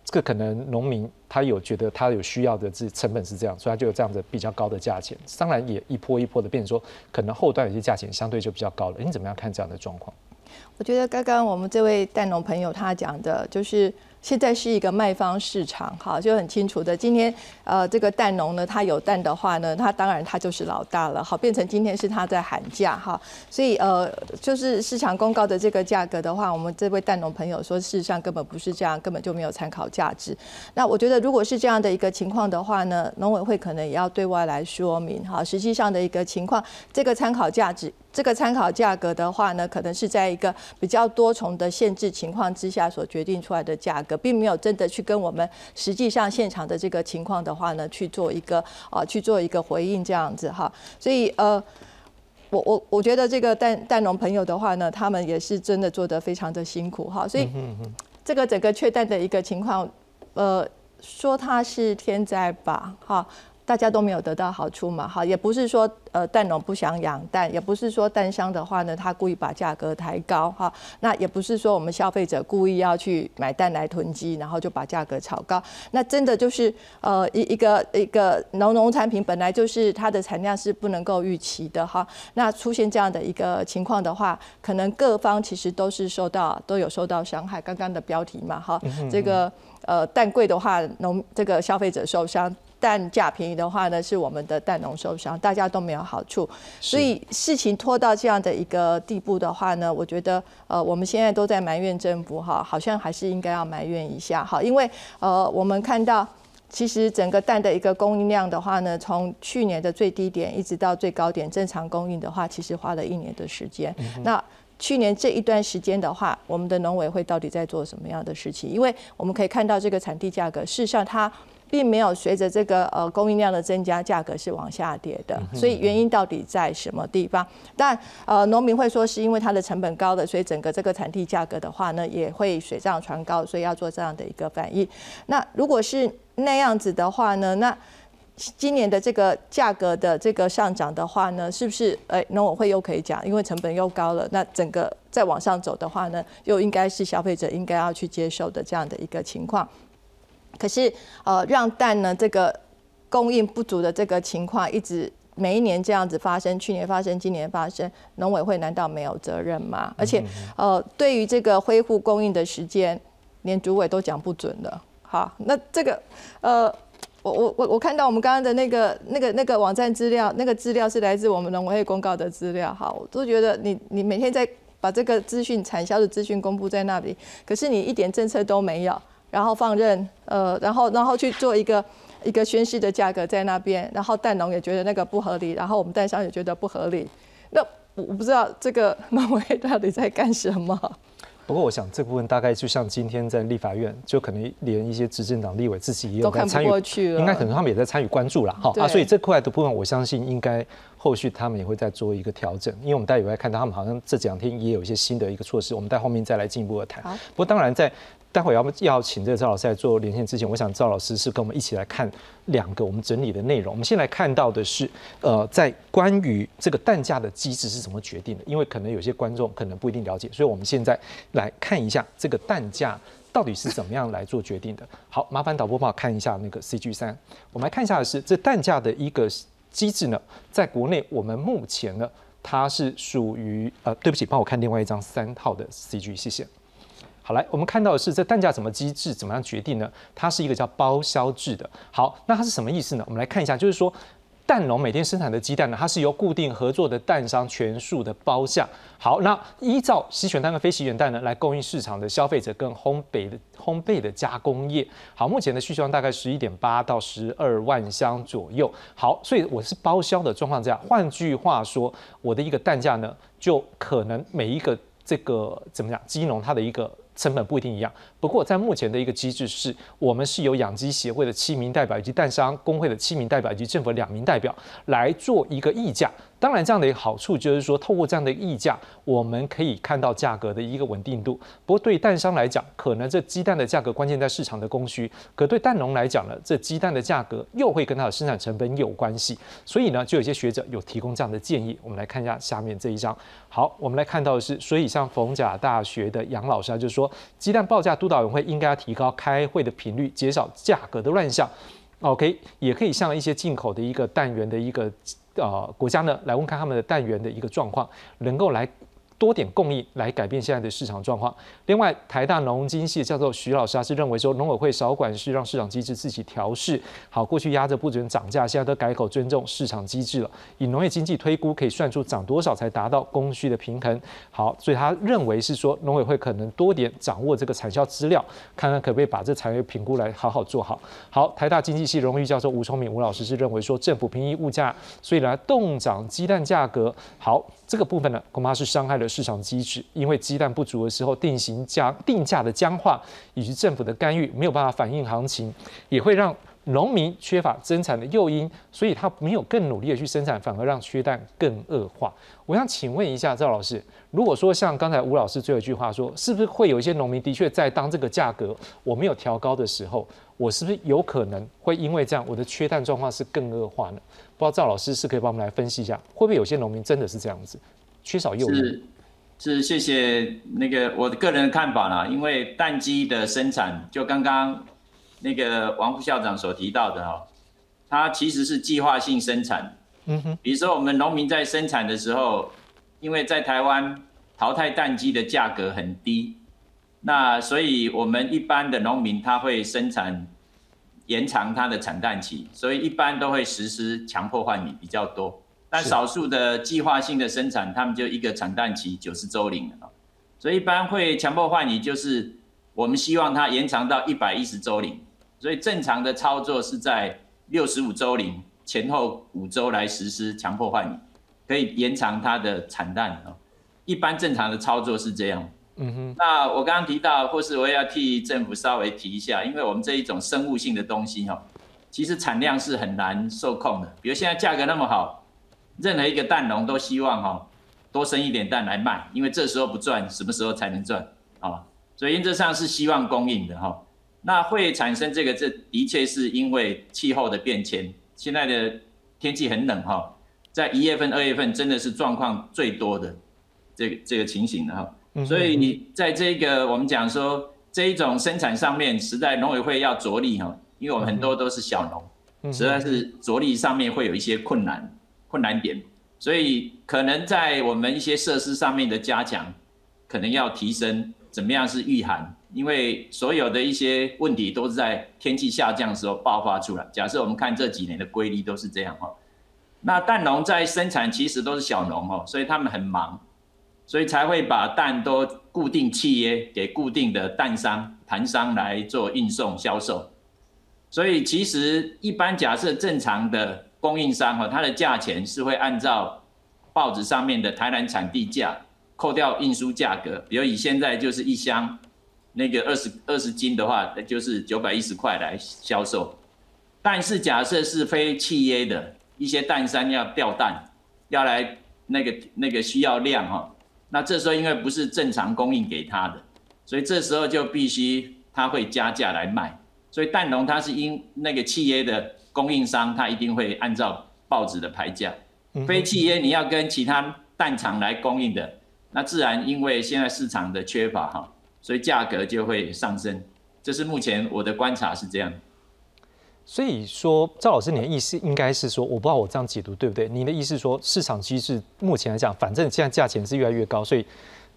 S1: 这个可能农民他有觉得他有需要的这成本是这样，所以他就有这样的比较高的价钱。当然也一波一波的变说，可能后端有些价钱相对就比较高了。你怎么样看这样的状况？
S2: 我觉得刚刚我们这位蛋农朋友他讲的，就是现在是一个卖方市场，哈，就很清楚的。今天呃，这个蛋农呢，他有蛋的话呢，他当然他就是老大了，好，变成今天是他在喊价，哈，所以呃，就是市场公告的这个价格的话，我们这位蛋农朋友说，事实上根本不是这样，根本就没有参考价值。那我觉得如果是这样的一个情况的话呢，农委会可能也要对外来说明，哈，实际上的一个情况，这个参考价值。这个参考价格的话呢，可能是在一个比较多重的限制情况之下所决定出来的价格，并没有真的去跟我们实际上现场的这个情况的话呢去做一个啊去做一个回应这样子哈。所以呃，我我我觉得这个蛋蛋农朋友的话呢，他们也是真的做得非常的辛苦哈。所以这个整个缺蛋的一个情况，呃，说它是天灾吧，哈。大家都没有得到好处嘛，哈，也不是说呃蛋农不想养蛋，也不是说蛋商的话呢，他故意把价格抬高，哈，那也不是说我们消费者故意要去买蛋来囤积，然后就把价格炒高，那真的就是呃一一个一个农农产品本来就是它的产量是不能够预期的，哈，那出现这样的一个情况的话，可能各方其实都是受到都有受到伤害。刚刚的标题嘛，哈，这个呃蛋贵的话，农这个消费者受伤。蛋价便宜的话呢，是我们的蛋农受伤，大家都没有好处。所以事情拖到这样的一个地步的话呢，我觉得呃，我们现在都在埋怨政府哈，好像还是应该要埋怨一下哈，因为呃，我们看到其实整个蛋的一个供应量的话呢，从去年的最低点一直到最高点正常供应的话，其实花了一年的时间。那去年这一段时间的话，我们的农委会到底在做什么样的事情？因为我们可以看到这个产地价格，事实上它。并没有随着这个呃供应量的增加，价格是往下跌的。所以原因到底在什么地方？但呃农民会说是因为它的成本高的，所以整个这个产地价格的话呢，也会水涨船高，所以要做这样的一个反应。那如果是那样子的话呢，那今年的这个价格的这个上涨的话呢，是不是哎农委会又可以讲，因为成本又高了，那整个再往上走的话呢，又应该是消费者应该要去接受的这样的一个情况。可是，呃，让蛋呢这个供应不足的这个情况一直每一年这样子发生，去年发生，今年发生，农委会难道没有责任吗？而且，呃，对于这个恢复供应的时间，连主委都讲不准了。好，那这个，呃，我我我我看到我们刚刚的那个那个那个网站资料，那个资料是来自我们农委会公告的资料。好，我都觉得你你每天在把这个资讯产销的资讯公布在那里，可是你一点政策都没有，然后放任，呃，然后然后去做一个。一个宣示的价格在那边，然后蛋农也觉得那个不合理，然后我们蛋商也觉得不合理。那我我不知道这个 *laughs* 农委到底在干什么。
S1: 不过我想这部分大概就像今天在立法院，就可能连一些执政党立委自己也有在参与，应该可能他们也在参与关注了哈啊，所以这块的部分我相信应该后续他们也会再做一个调整，因为我们待会会看到他们好像这两天也有一些新的一个措施，我们待后面再来进一步的谈。不过当然在。待会要要请这个赵老师来做连线之前，我想赵老师是跟我们一起来看两个我们整理的内容。我们先来看到的是，呃，在关于这个蛋价的机制是怎么决定的？因为可能有些观众可能不一定了解，所以我们现在来看一下这个蛋价到底是怎么样来做决定的。好，麻烦导播帮我看一下那个 CG 三，我们来看一下的是这蛋价的一个机制呢，在国内我们目前呢，它是属于呃，对不起，帮我看另外一张三号的 CG，谢谢。好，来，我们看到的是这蛋价怎么机制怎么样决定呢？它是一个叫包销制的。好，那它是什么意思呢？我们来看一下，就是说蛋农每天生产的鸡蛋呢，它是由固定合作的蛋商全数的包下。好，那依照洗选蛋跟非洗选蛋呢，来供应市场的消费者跟烘焙的烘焙的加工业。好，目前的需求量大概十一点八到十二万箱左右。好，所以我是包销的状况这样。换句话说，我的一个蛋价呢，就可能每一个这个怎么讲，鸡农它的一个。成本不一定一样，不过在目前的一个机制是，我们是由养鸡协会的七名代表，以及蛋商工会的七名代表，以及政府两名代表来做一个议价。当然，这样的一个好处就是说，透过这样的溢价，我们可以看到价格的一个稳定度。不过，对蛋商来讲，可能这鸡蛋的价格关键在市场的供需；可对蛋农来讲呢，这鸡蛋的价格又会跟它的生产成本有关系。所以呢，就有些学者有提供这样的建议。我们来看一下下面这一张。好，我们来看到的是，所以像逢甲大学的杨老师啊，就是说，鸡蛋报价督导委员会应该要提高开会的频率，减少价格的乱象。OK，也可以像一些进口的一个蛋源的一个。呃，国家呢来问看他们的弹源的一个状况，能够来。多点供应来改变现在的市场状况。另外，台大农经系教授徐老师他是认为说，农委会少管事，让市场机制自己调试。好，过去压着不准涨价，现在都改口尊重市场机制了。以农业经济推估，可以算出涨多少才达到供需的平衡。好，所以他认为是说，农委会可能多点掌握这个产销资料，看看可不可以把这产业评估来好好做好。好，台大经济系荣誉教授吴聪明吴老师是认为说，政府平抑物价，所以来动涨鸡蛋价格。好。这个部分呢，恐怕是伤害了市场机制，因为鸡蛋不足的时候，定型价定价的僵化以及政府的干预没有办法反映行情，也会让农民缺乏增产的诱因，所以他没有更努力的去生产，反而让缺蛋更恶化。我想请问一下赵老师，如果说像刚才吴老师最后一句话说，是不是会有一些农民的确在当这个价格我没有调高的时候，我是不是有可能会因为这样，我的缺蛋状况是更恶化呢？不知道赵老师是可以帮我们来分析一下，会不会有些农民真的是这样子，缺少诱因？
S4: 是是，谢谢那个我的个人的看法啦，因为蛋鸡的生产，就刚刚那个王副校长所提到的哈，它其实是计划性生产。嗯哼，比如说我们农民在生产的时候，因为在台湾淘汰蛋鸡的价格很低，那所以我们一般的农民他会生产。延长它的产蛋期，所以一般都会实施强迫换米比较多，但少数的计划性的生产，他们就一个产蛋期九十周龄了，所以一般会强迫换米，就是我们希望它延长到一百一十周龄，所以正常的操作是在六十五周龄前后五周来实施强迫换米，可以延长它的产蛋啊，一般正常的操作是这样。嗯哼，那我刚刚提到，或是我也要替政府稍微提一下，因为我们这一种生物性的东西哈，其实产量是很难受控的。比如现在价格那么好，任何一个蛋农都希望哈多生一点蛋来卖，因为这时候不赚，什么时候才能赚啊？所以原则上是希望供应的哈。那会产生这个，这的确是因为气候的变迁，现在的天气很冷哈，在一月份、二月份真的是状况最多的这个这个情形的哈。所以你在这个我们讲说这一种生产上面，实在农委会要着力哈，因为我们很多都是小农，实在是着力上面会有一些困难。困难点，所以可能在我们一些设施上面的加强，可能要提升怎么样是御寒，因为所有的一些问题都是在天气下降的时候爆发出来。假设我们看这几年的规律都是这样哈，那蛋农在生产其实都是小农哦，所以他们很忙，所以才会把蛋都固定契约给固定的蛋商、盘商来做运送销售。所以其实一般假设正常的供应商哈，它的价钱是会按照报纸上面的台南产地价扣掉运输价格，比如以现在就是一箱那个二十二十斤的话，那就是九百一十块来销售。但是假设是非契约的一些蛋商要调蛋，要来那个那个需要量哈，那这时候因为不是正常供应给他的，所以这时候就必须他会加价来卖。所以蛋农它是因那个契约的供应商，他一定会按照报纸的牌价。非契约你要跟其他蛋厂来供应的，那自然因为现在市场的缺乏哈，所以价格就会上升。这是目前我的观察是这样。
S1: 所以说，赵老师，你的意思应该是说，我不知道我这样解读对不对？你的意思说，市场机制目前来讲，反正现在价钱是越来越高，所以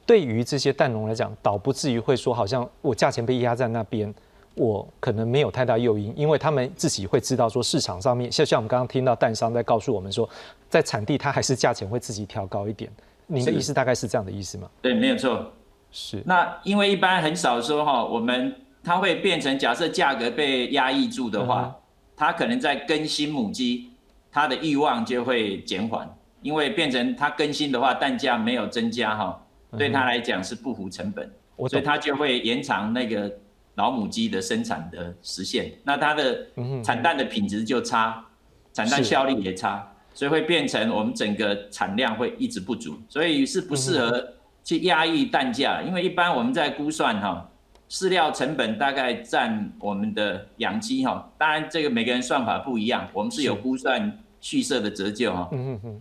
S1: 对于这些蛋农来讲，倒不至于会说，好像我价钱被压在那边。我可能没有太大诱因，因为他们自己会知道说市场上面，像像我们刚刚听到蛋商在告诉我们说，在产地它还是价钱会自己调高一点。您的意思大概是这样的意思吗？
S4: 对，没有错。
S1: 是。
S4: 那因为一般很少说哈，我们它会变成假设价格被压抑住的话，它可能在更新母鸡，它的欲望就会减缓，因为变成它更新的话，蛋价没有增加哈，对它来讲是不符成本，所以它就会延长那个。老母鸡的生产的时限，那它的产蛋的品质就差，产蛋效率也差，所以会变成我们整个产量会一直不足，所以是不适合去压抑蛋价。因为一般我们在估算哈，饲料成本大概占我们的养鸡哈，当然这个每个人算法不一样，我们是有估算畜舍的折旧哈，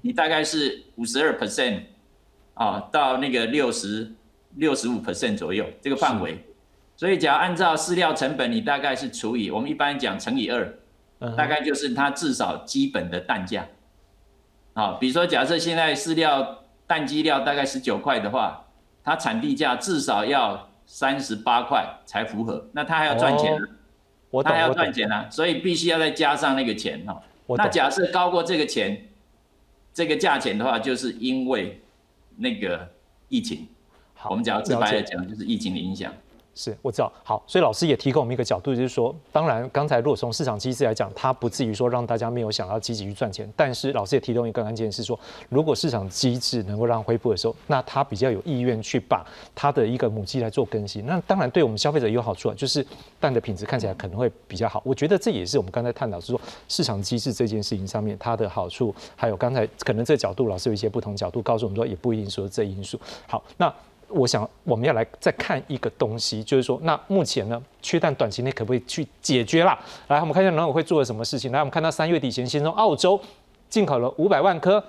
S4: 你大概是五十二 percent 啊，到那个六十六十五 percent 左右这个范围。所以，只要按照饲料成本，你大概是除以我们一般讲乘以二，大概就是它至少基本的蛋价。啊，比如说假设现在饲料蛋鸡料大概十九块的话，它产地价至少要三十八块才符合，那他还要赚钱呢，它还要赚钱呢，所以必须要再加上那个钱哈。那假设高过这个钱，这个价钱的话，就是因为那个疫情。我们只要直白的讲，就是疫情的影响。
S1: 是我知道，好，所以老师也提供我们一个角度，就是说，当然刚才如果从市场机制来讲，它不至于说让大家没有想要积极去赚钱，但是老师也提供一个关键是说，如果市场机制能够让恢复的时候，那它比较有意愿去把它的一个母鸡来做更新，那当然对我们消费者有好处啊，就是蛋的品质看起来可能会比较好。我觉得这也是我们刚才探讨是说市场机制这件事情上面它的好处，还有刚才可能这角度老师有一些不同角度告诉我们说，也不一定说这因素。好，那。我想我们要来再看一个东西，就是说，那目前呢，缺蛋短期内可不可以去解决啦？来，我们看一下农委会做了什么事情。来，我们看到三月底前，先从澳洲进口了五百万颗，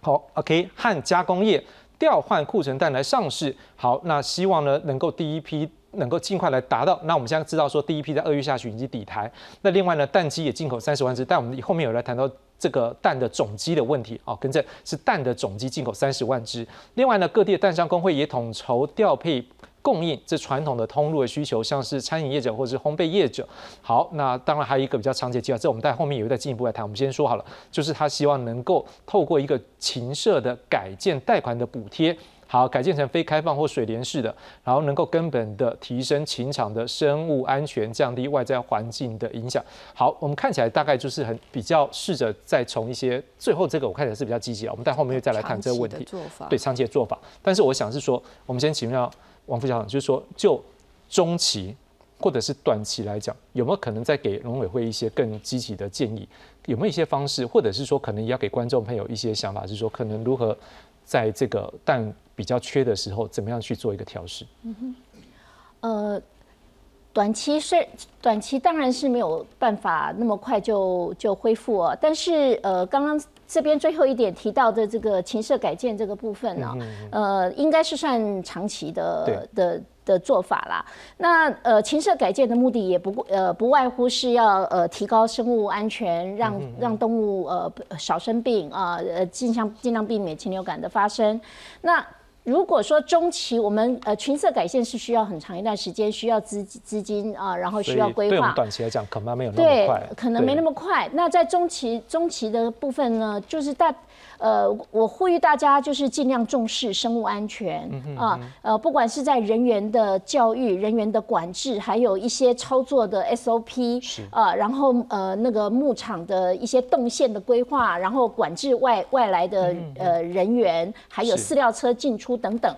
S1: 好，OK，和加工业调换库存蛋来上市。好，那希望呢能够第一批能够尽快来达到。那我们现在知道说，第一批在二月下旬已经抵台。那另外呢，蛋鸡也进口三十万只，但我们后面有来谈到。这个蛋的总机的问题啊，跟这是蛋的总机进口三十万只。另外呢，各地的蛋商工会也统筹调配供应，这传统的通路的需求，像是餐饮业者或是烘焙业者。好，那当然还有一个比较长期的计划，这我们在后面也会再进一步来谈。我们先说好了，就是他希望能够透过一个禽舍的改建贷款的补贴。好，改建成非开放或水帘式的，然后能够根本的提升禽场的生物安全，降低外在环境的影响。好，我们看起来大概就是很比较试着再从一些最后这个我看起来是比较积极啊我们待后面又再来看这个问题。对长期的做法，但是我想是说，我们先请教王副校长，就是说就中期或者是短期来讲，有没有可能再给农委会一些更积极的建议？有没有一些方式，或者是说可能也要给观众朋友一些想法，就是说可能如何在这个但比较缺的时候，怎么样去做一个调试？嗯哼，
S3: 呃，短期是短期，当然是没有办法那么快就就恢复哦。但是呃，刚刚这边最后一点提到的这个禽舍改建这个部分呢，呃，应该是算长期的的的做法啦。那呃，禽舍改建的目的也不呃不外乎是要呃提高生物安全，让让动物呃少生病啊，呃尽量尽量避免禽流感的发生。那如果说中期我们呃群色改线是需要很长一段时间，需要资资金啊，然后需要规划。
S1: 对我们短期来讲，可能没有那么快。
S3: 可能没那么快。那在中期中期的部分呢，就是大。呃，我呼吁大家就是尽量重视生物安全啊，呃，不管是在人员的教育、人员的管制，还有一些操作的 SOP，是啊，然后呃那个牧场的一些动线的规划，然后管制外外来的呃人员，还有饲料车进出等等。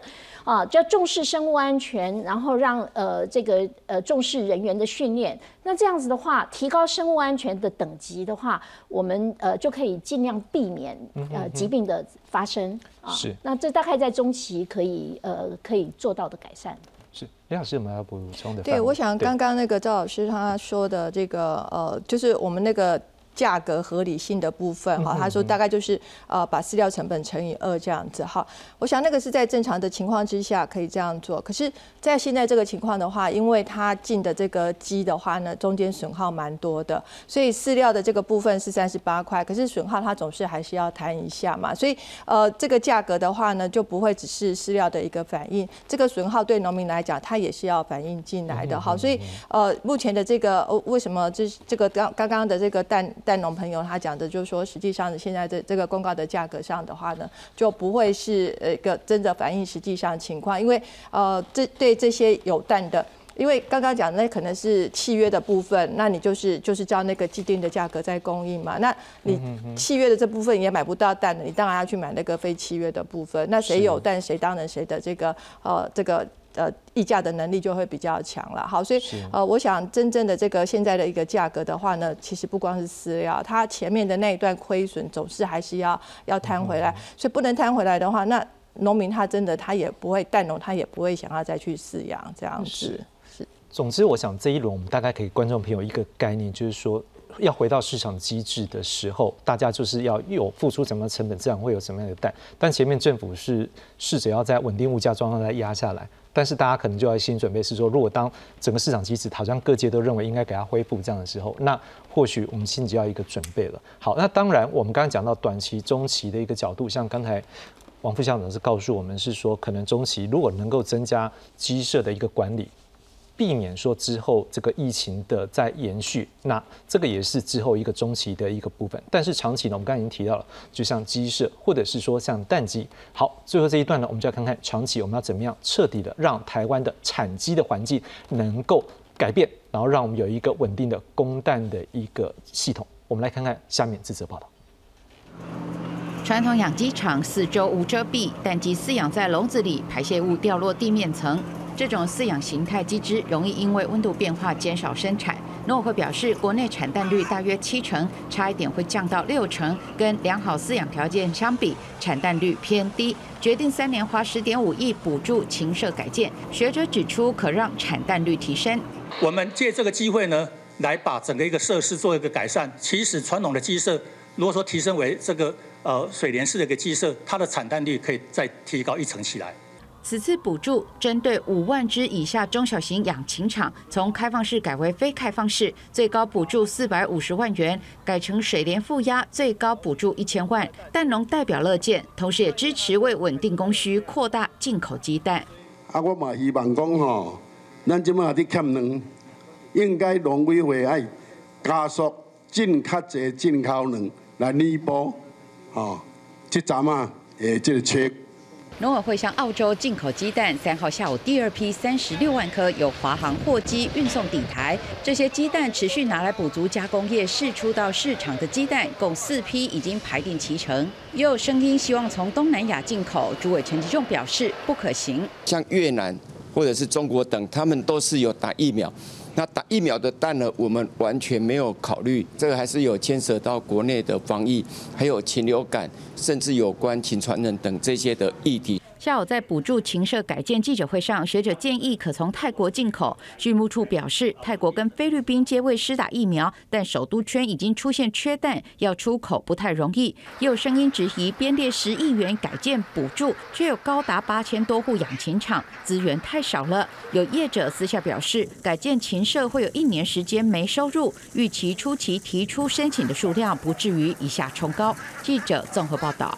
S3: 啊，就要重视生物安全，然后让呃这个呃重视人员的训练。那这样子的话，提高生物安全的等级的话，我们呃就可以尽量避免呃疾病的发生。
S1: 啊，是。
S3: 那这大概在中期可以呃可以做到的改善。
S1: 是，李老师有没有要补充的？
S2: 对，我想刚刚那个赵老师他说的这个呃，就是我们那个。价格合理性的部分，哈，他说大概就是呃把饲料成本乘以二这样子，哈，我想那个是在正常的情况之下可以这样做，可是，在现在这个情况的话，因为它进的这个鸡的话呢，中间损耗蛮多的，所以饲料的这个部分是三十八块，可是损耗它总是还是要谈一下嘛，所以呃这个价格的话呢，就不会只是饲料的一个反应，这个损耗对农民来讲，它也是要反映进来的，哈，所以呃目前的这个为什么这这个刚刚刚的这个蛋。蛋农朋友他讲的，就是说，实际上现在这这个公告的价格上的话呢，就不会是呃一个真的反映实际上情况，因为呃这对这些有蛋的，因为刚刚讲那可能是契约的部分，那你就是就是照那个既定的价格在供应嘛，那你契约的这部分也买不到蛋的，你当然要去买那个非契约的部分，那谁有蛋谁当然谁的这个呃这个。呃，议价的能力就会比较强了。好，所以呃，我想真正的这个现在的一个价格的话呢，其实不光是饲料，它前面的那一段亏损总是还是要要摊回来。所以不能摊回来的话，那农民他真的他也不会蛋农，他也不会想要再去饲养这样子。是。
S1: 总之，我想这一轮我们大概给观众朋友一个概念，就是说。要回到市场机制的时候，大家就是要有付出什么成本，自然会有什么样的蛋。但前面政府是试着要在稳定物价状况来压下来，但是大家可能就要心准备是说，如果当整个市场机制好像各界都认为应该给它恢复这样的时候，那或许我们心里就要一个准备了。好，那当然我们刚刚讲到短期、中期的一个角度，像刚才王副校长是告诉我们是说，可能中期如果能够增加鸡舍的一个管理。避免说之后这个疫情的再延续，那这个也是之后一个中期的一个部分。但是长期呢，我们刚才已经提到了，就像鸡舍或者是说像蛋鸡。好，最后这一段呢，我们就要看看长期我们要怎么样彻底的让台湾的产鸡的环境能够改变，然后让我们有一个稳定的供蛋的一个系统。我们来看看下面这则报道。
S11: 传统养鸡场四周无遮蔽，蛋鸡饲养在笼子里，排泄物掉落地面层。这种饲养形态鸡只容易因为温度变化减少生产。农委会表示，国内产蛋率大约七成，差一点会降到六成，跟良好饲养条件相比，产蛋率偏低。决定三年花十点五亿补助禽舍改建。学者指出，可让产蛋率提升。
S14: 我们借这个机会呢，来把整个一个设施做一个改善。其实传统的鸡舍，如果说提升为这个呃水帘式的一个鸡舍，它的产蛋率可以再提高一层起来。
S11: 此次补助针对五万只以下中小型养禽场，从开放式改为非开放式，最高补助四百五十万元；改成水帘负压，最高补助一千万。蛋农代表乐见，同时也支持为稳定供需，扩大进口鸡蛋。
S17: 啊，我嘛希望讲吼，咱即马伫欠卵，应该农委会爱加速进较侪进口卵来弥补，吼，即阵啊，诶，即个缺。
S11: 农委会向澳洲进口鸡蛋，三号下午第二批三十六万颗由华航货机运送抵台。这些鸡蛋持续拿来补足加工业释出到市场的鸡蛋，共四批已经排定齐成。也有声音希望从东南亚进口，主委陈吉仲表示不可行。
S18: 像越南或者是中国等，他们都是有打疫苗。那打疫苗的蛋呢？我们完全没有考虑，这个还是有牵涉到国内的防疫，还有禽流感，甚至有关禽传染等这些的议题。
S11: 下午在补助禽舍改建记者会上，学者建议可从泰国进口。畜牧处表示，泰国跟菲律宾皆未施打疫苗，但首都圈已经出现缺蛋，要出口不太容易。也有声音质疑，编列十亿元改建补助，却有高达八千多户养禽场，资源太少了。有业者私下表示，改建禽舍会有一年时间没收入，预期初期提出申请的数量不至于一下冲高。记者综合报道。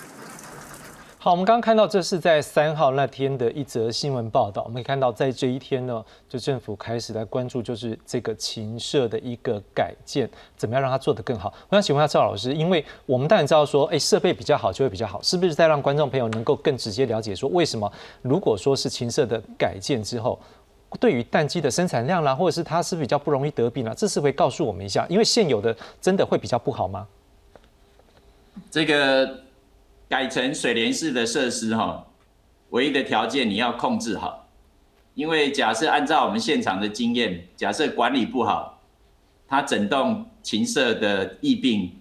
S1: 好，我们刚刚看到这是在三号那天的一则新闻报道。我们可以看到，在这一天呢，就政府开始来关注，就是这个禽舍的一个改建，怎么样让它做得更好。我想请问一下赵老师，因为我们当然知道说，哎，设备比较好就会比较好，是不是在让观众朋友能够更直接了解说，为什么如果说是禽舍的改建之后，对于蛋鸡的生产量啦，或者是它是比较不容易得病啦，这是会告诉我们一下，因为现有的真的会比较不好吗？
S4: 这个。改成水帘式的设施哈，唯一的条件你要控制好，因为假设按照我们现场的经验，假设管理不好，它整栋禽舍的疫病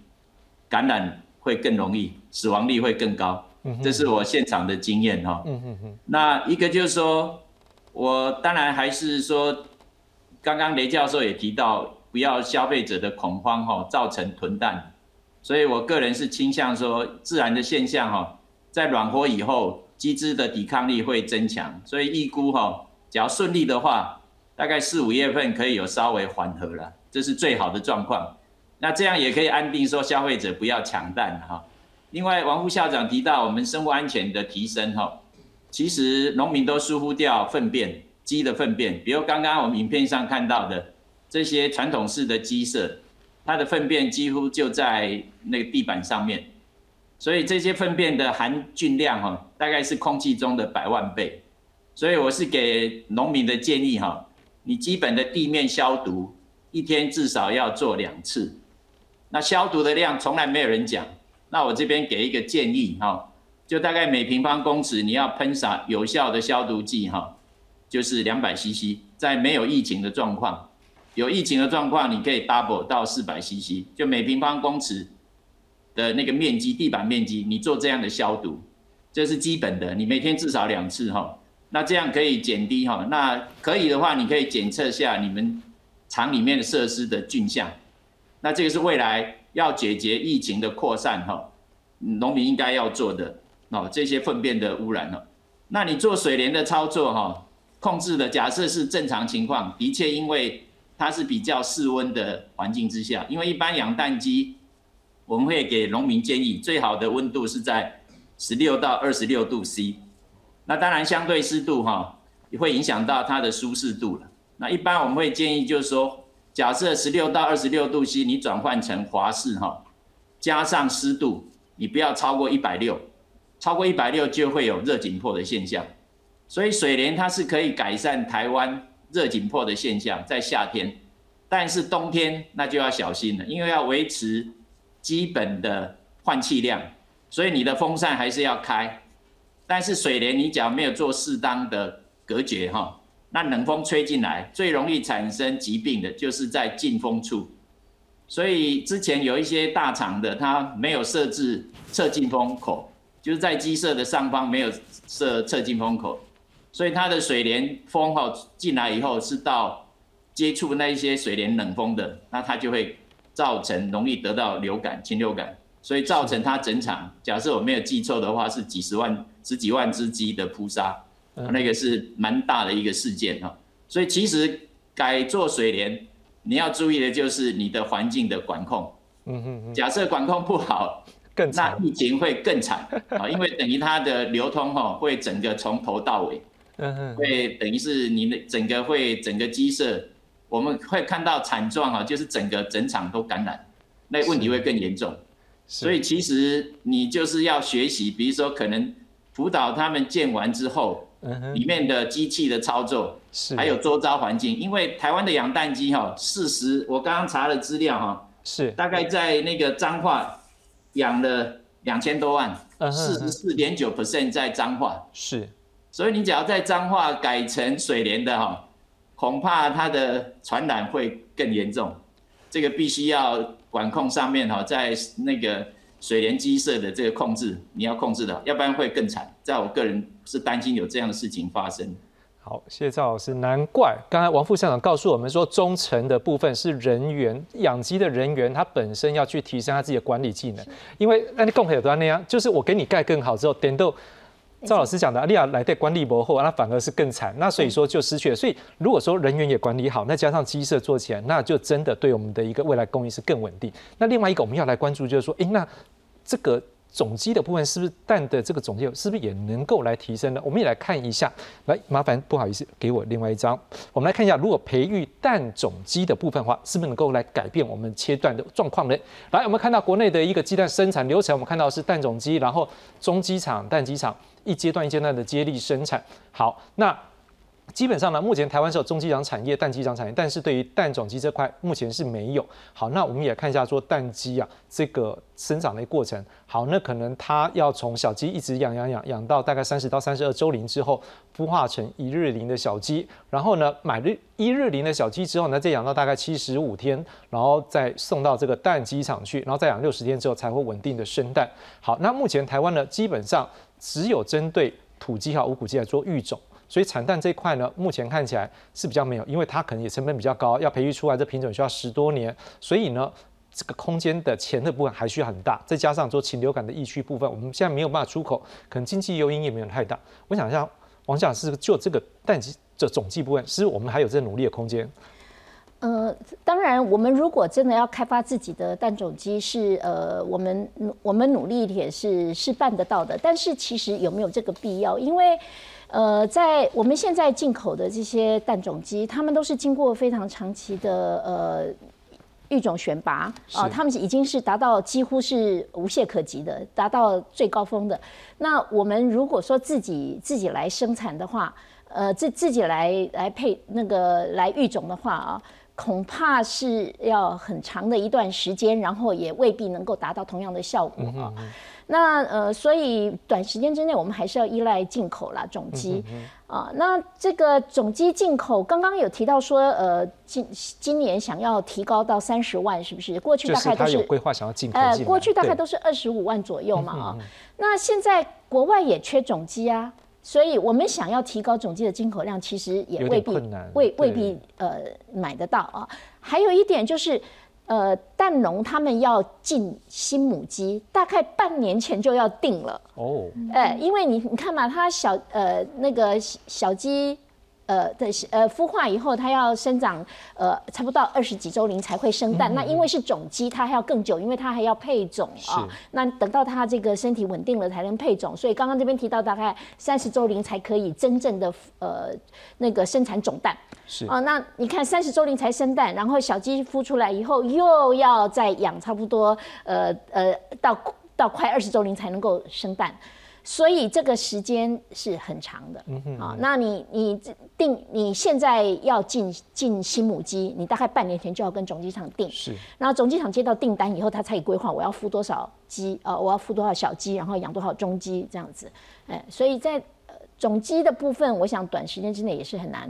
S4: 感染会更容易，死亡率会更高。这是我现场的经验哈。那一个就是说，我当然还是说，刚刚雷教授也提到，不要消费者的恐慌哈，造成囤蛋。所以我个人是倾向说，自然的现象哈，在暖和以后，鸡只的抵抗力会增强。所以预估哈，只要顺利的话，大概四五月份可以有稍微缓和了，这是最好的状况。那这样也可以安定说消费者不要抢蛋哈。另外，王副校长提到我们生物安全的提升哈，其实农民都疏忽掉粪便鸡的粪便，比如刚刚我们影片上看到的这些传统式的鸡舍。它的粪便几乎就在那个地板上面，所以这些粪便的含菌量哈，大概是空气中的百万倍。所以我是给农民的建议哈，你基本的地面消毒一天至少要做两次。那消毒的量从来没有人讲，那我这边给一个建议哈，就大概每平方公尺你要喷洒有效的消毒剂哈，就是两百 CC，在没有疫情的状况。有疫情的状况，你可以 double 到四百 CC，就每平方公尺的那个面积，地板面积，你做这样的消毒，这是基本的。你每天至少两次哈，那这样可以减低哈。那可以的话，你可以检测下你们厂里面的设施的菌相。那这个是未来要解决疫情的扩散哈，农民应该要做的哦。这些粪便的污染哦，那你做水帘的操作哈，控制的假设是正常情况，的确因为。它是比较室温的环境之下，因为一般养蛋鸡，我们会给农民建议，最好的温度是在十六到二十六度 C。那当然相对湿度哈，也会影响到它的舒适度了。那一般我们会建议就是说，假设十六到二十六度 C，你转换成华氏哈，加上湿度，你不要超过一百六，超过一百六就会有热紧迫的现象。所以水莲它是可以改善台湾。热紧迫的现象在夏天，但是冬天那就要小心了，因为要维持基本的换气量，所以你的风扇还是要开。但是水帘你只要没有做适当的隔绝哈，那冷风吹进来，最容易产生疾病的就是在进风处。所以之前有一些大厂的，它没有设置侧进风口，就是在鸡舍的上方没有设侧进风口。所以它的水帘风哈进来以后是到接触那一些水帘冷风的，那它就会造成容易得到流感、禽流感，所以造成它整场，假设我没有记错的话，是几十万、十几万只鸡的扑杀，那个是蛮大的一个事件哈。所以其实改做水帘，你要注意的就是你的环境的管控。嗯嗯假设管控不好，
S1: 更
S4: 那疫情会更惨啊，因为等于它的流通哈会整个从头到尾。会等于是你的整个会整个鸡舍，我们会看到惨状啊，就是整个整场都感染，那问题会更严重。所以其实你就是要学习，比如说可能辅导他们建完之后，里面的机器的操作，还有周遭环境，因为台湾的养蛋鸡哈，事实我刚刚查了资料哈，
S1: 是。
S4: 大概在那个彰化养了两千多万，四十四点九 percent 在彰化。
S1: 是。
S4: 所以你只要在脏话改成水莲的哈，恐怕它的传染会更严重。这个必须要管控上面哈，在那个水莲鸡舍的这个控制，你要控制的，要不然会更惨。在我个人是担心有这样的事情发生。
S1: 好，谢谢赵老师。难怪刚才王副校长告诉我们说，中层的部分是人员养鸡的人员，他本身要去提升他自己的管理技能。因为那你共有端那样，就是我给你盖更好之后，点到赵老师讲的，阿利亚来对管理薄厚，那反而是更惨。那所以说就失去了。所以如果说人员也管理好，那加上鸡舍做起来，那就真的对我们的一个未来供应是更稳定。那另外一个我们要来关注就是说，诶，那这个总鸡的部分是不是蛋的这个总鸡是不是也能够来提升呢？我们也来看一下。来，麻烦不好意思，给我另外一张。我们来看一下，如果培育蛋种鸡的部分的话，是不是能够来改变我们切断的状况呢？来，我们看到国内的一个鸡蛋生产流程，我们看到是蛋种鸡，然后中鸡场、蛋鸡场。一阶段一阶段的接力生产，好，那基本上呢，目前台湾是有中鸡场产业、蛋鸡场产业，但是对于蛋种鸡这块，目前是没有。好，那我们也看一下说蛋鸡啊，这个生长的过程。好，那可能它要从小鸡一直养养养养到大概三十到三十二周龄之后，孵化成一日龄的小鸡，然后呢，买日一日龄的小鸡之后呢，再养到大概七十五天，然后再送到这个蛋鸡场去，然后再养六十天之后才会稳定的生蛋。好，那目前台湾呢，基本上。只有针对土鸡和无骨鸡来做育种，所以产蛋这一块呢，目前看起来是比较没有，因为它可能也成本比较高，要培育出来这品种需要十多年，所以呢，这个空间的钱的部分还需要很大，再加上做禽流感的疫区部分，我们现在没有办法出口，可能经济诱因也没有太大。我想一下，王讲是就这个蛋鸡这总计部分，是我们还有这努力的空间。
S3: 呃，当然，我们如果真的要开发自己的蛋种鸡，是呃，我们我们努力一点是是办得到的。但是其实有没有这个必要？因为呃，在我们现在进口的这些蛋种鸡，他们都是经过非常长期的呃育种选拔啊，他们已经是达到几乎是无懈可击的，达到最高峰的。那我们如果说自己自己来生产的话，呃，自自己来来配那个来育种的话啊。恐怕是要很长的一段时间，然后也未必能够达到同样的效果啊。那呃，所以短时间之内，我们还是要依赖进口啦，种鸡啊。那这个种鸡进口，刚刚有提到说，呃，今今年想要提高到三十万，是不是？过去大概都是
S1: 有规划想要进口。呃，
S3: 过去大概都是二十五万左右嘛啊。那现在国外也缺种鸡啊。所以，我们想要提高总计的进口量，其实也未必未未必呃买得到啊。还有一点就是，呃，蛋农他们要进新母鸡，大概半年前就要定了哦。哎，因为你你看嘛，它小呃那个小鸡。呃的呃孵化以后，它要生长呃差不多二十几周龄才会生蛋。那因为是种鸡，它还要更久，因为它还要配种啊。那等到它这个身体稳定了才能配种。所以刚刚这边提到大概三十周龄才可以真正的呃那个生产种蛋。
S1: 是
S3: 啊，那你看三十周龄才生蛋，然后小鸡孵出来以后又要再养差不多呃呃到到快二十周龄才能够生蛋。所以这个时间是很长的啊。那你你定你现在要进进新母鸡，你大概半年前就要跟总机场定。
S1: 是。
S3: 然后总机场接到订单以后，他才以规划我要孵多少鸡呃，我要孵多少小鸡，然后养多少中鸡这样子。哎，所以在总鸡的部分，我想短时间之内也是很难。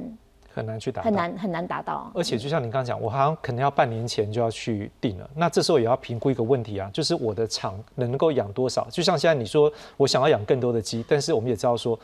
S1: 很难去达，
S3: 很难很难达到。
S1: 而且就像你刚刚讲，我好像可能要半年前就要去定了。那这时候也要评估一个问题啊，就是我的厂能够养多少？就像现在你说，我想要养更多的鸡，但是我们也知道说，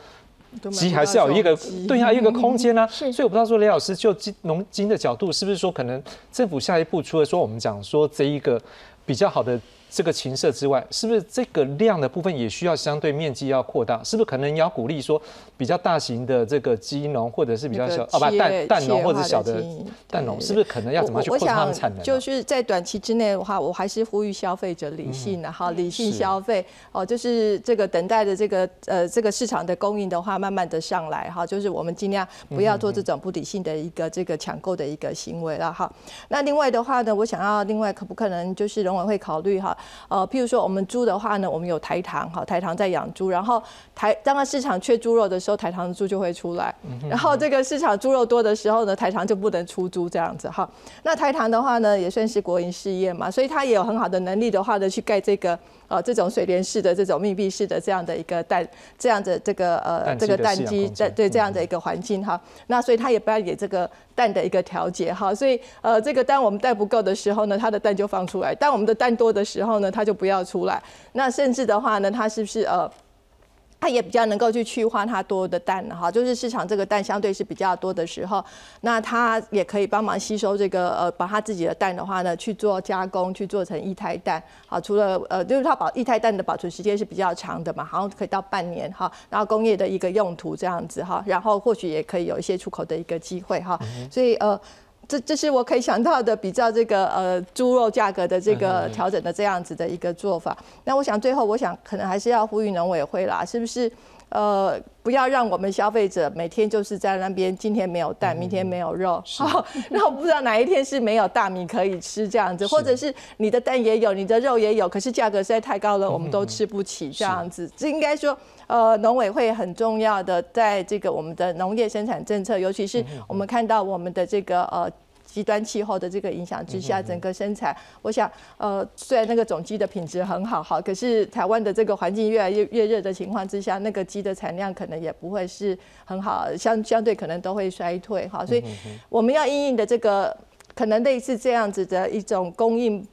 S1: 鸡还是要有一个对啊一个空间啊。所以我不知道说雷老师就金农金的角度，是不是说可能政府下一步除了说我们讲说这一个比较好的。这个禽舍之外，是不是这个量的部分也需要相对面积要扩大？是不是可能要鼓励说比较大型的这个鸡农，或者是比较小哦不蛋蛋农或者小的蛋农，是不是可能要怎么去扩大产能？
S2: 就是在短期之内的话，我还是呼吁消费者理性的哈，理性消费哦，就是这个等待的这个呃这个市场的供应的话，慢慢的上来哈，就是我们尽量不要做这种不理性的一个这个抢购的一个行为了哈。那另外的话呢，我想要另外可不可能就是农委会考虑哈？呃，譬如说我们猪的话呢，我们有台糖哈，台糖在养猪，然后台当然市场缺猪肉的时候，台糖的猪就会出来，然后这个市场猪肉多的时候呢，台糖就不能出猪这样子哈。那台糖的话呢，也算是国营事业嘛，所以它也有很好的能力的话呢，去盖这个。呃，这种水帘式的这种密闭式的这样的一个蛋，这样的这个呃这个蛋鸡在对这样的一个环境哈，那所以它也不要给这个蛋的一个调节哈，所以呃这个当我们蛋不够的时候呢，它的蛋就放出来；当我们的蛋多的时候。候呢，它就不要出来。那甚至的话呢，它是不是呃？它也比较能够去去化它多的氮哈，就是市场这个氮相对是比较多的时候，那它也可以帮忙吸收这个呃，把它自己的氮的话呢去做加工，去做成液态氮。好，除了呃，就是它保液态氮的保存时间是比较长的嘛，好像可以到半年哈。然后工业的一个用途这样子哈，然后或许也可以有一些出口的一个机会哈。所以呃。这这是我可以想到的比较这个呃猪肉价格的这个调整的这样子的一个做法。那我想最后我想可能还是要呼吁农委会啦，是不是呃不要让我们消费者每天就是在那边今天没有蛋，明天没有肉，*laughs* 好，然后不知道哪一天是没有大米可以吃这样子，或者是。你的蛋也有，你的肉也有，可是价格实在太高了，我们都吃不起这样子。这应该说呃农委会很重要的在这个我们的农业生产政策，尤其是我们看到我们的这个呃。极端气候的这个影响之下，整个生产，我想，呃，虽然那个种鸡的品质很好，好，可是台湾的这个环境越来越越热的情况之下，那个鸡的产量可能也不会是很好，相相对可能都会衰退，哈，所以我们要应应的这个可能类似这样子的一种供应。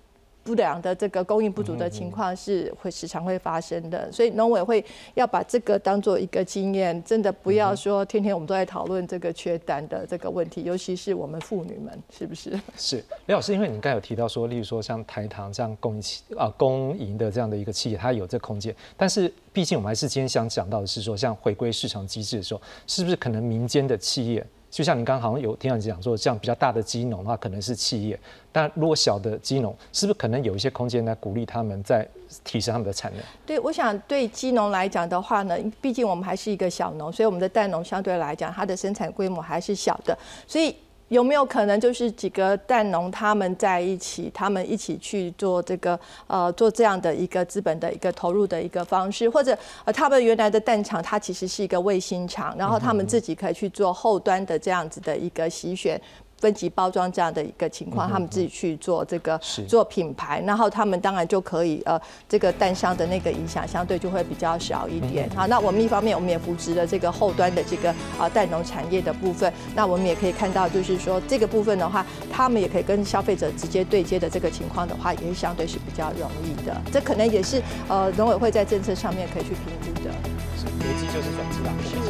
S2: 不良的这个供应不足的情况是会时常会发生的，所以农委会要把这个当做一个经验，真的不要说天天我们都在讨论这个缺单的这个问题，尤其是我们妇女们，是不是？
S1: 是李老师，因为你刚才有提到说，例如说像台糖这样供应企啊公营的这样的一个企业，它有这空间，但是毕竟我们还是今天想讲到的是说，像回归市场机制的时候，是不是可能民间的企业？就像你刚刚好像有听到你讲说，这样比较大的鸡农的话，可能是企业；但如果小的鸡农，是不是可能有一些空间来鼓励他们在提升他们的产量？
S2: 对，我想对鸡农来讲的话呢，毕竟我们还是一个小农，所以我们的蛋农相对来讲，它的生产规模还是小的，所以。有没有可能就是几个蛋农他们在一起，他们一起去做这个呃做这样的一个资本的一个投入的一个方式，或者呃他们原来的蛋厂它其实是一个卫星厂，然后他们自己可以去做后端的这样子的一个洗选。分级包装这样的一个情况，他们自己去做这个做品牌，然后他们当然就可以呃，这个蛋商的那个影响相对就会比较小一点。好，那我们一方面我们也扶持了这个后端的这个啊蛋农产业的部分，那我们也可以看到就是说这个部分的话，他们也可以跟消费者直接对接的这个情况的话，也是相对是比较容易的。这可能也是呃农委会在政策上面可以去评估的。
S1: 是，危机就是转机吧。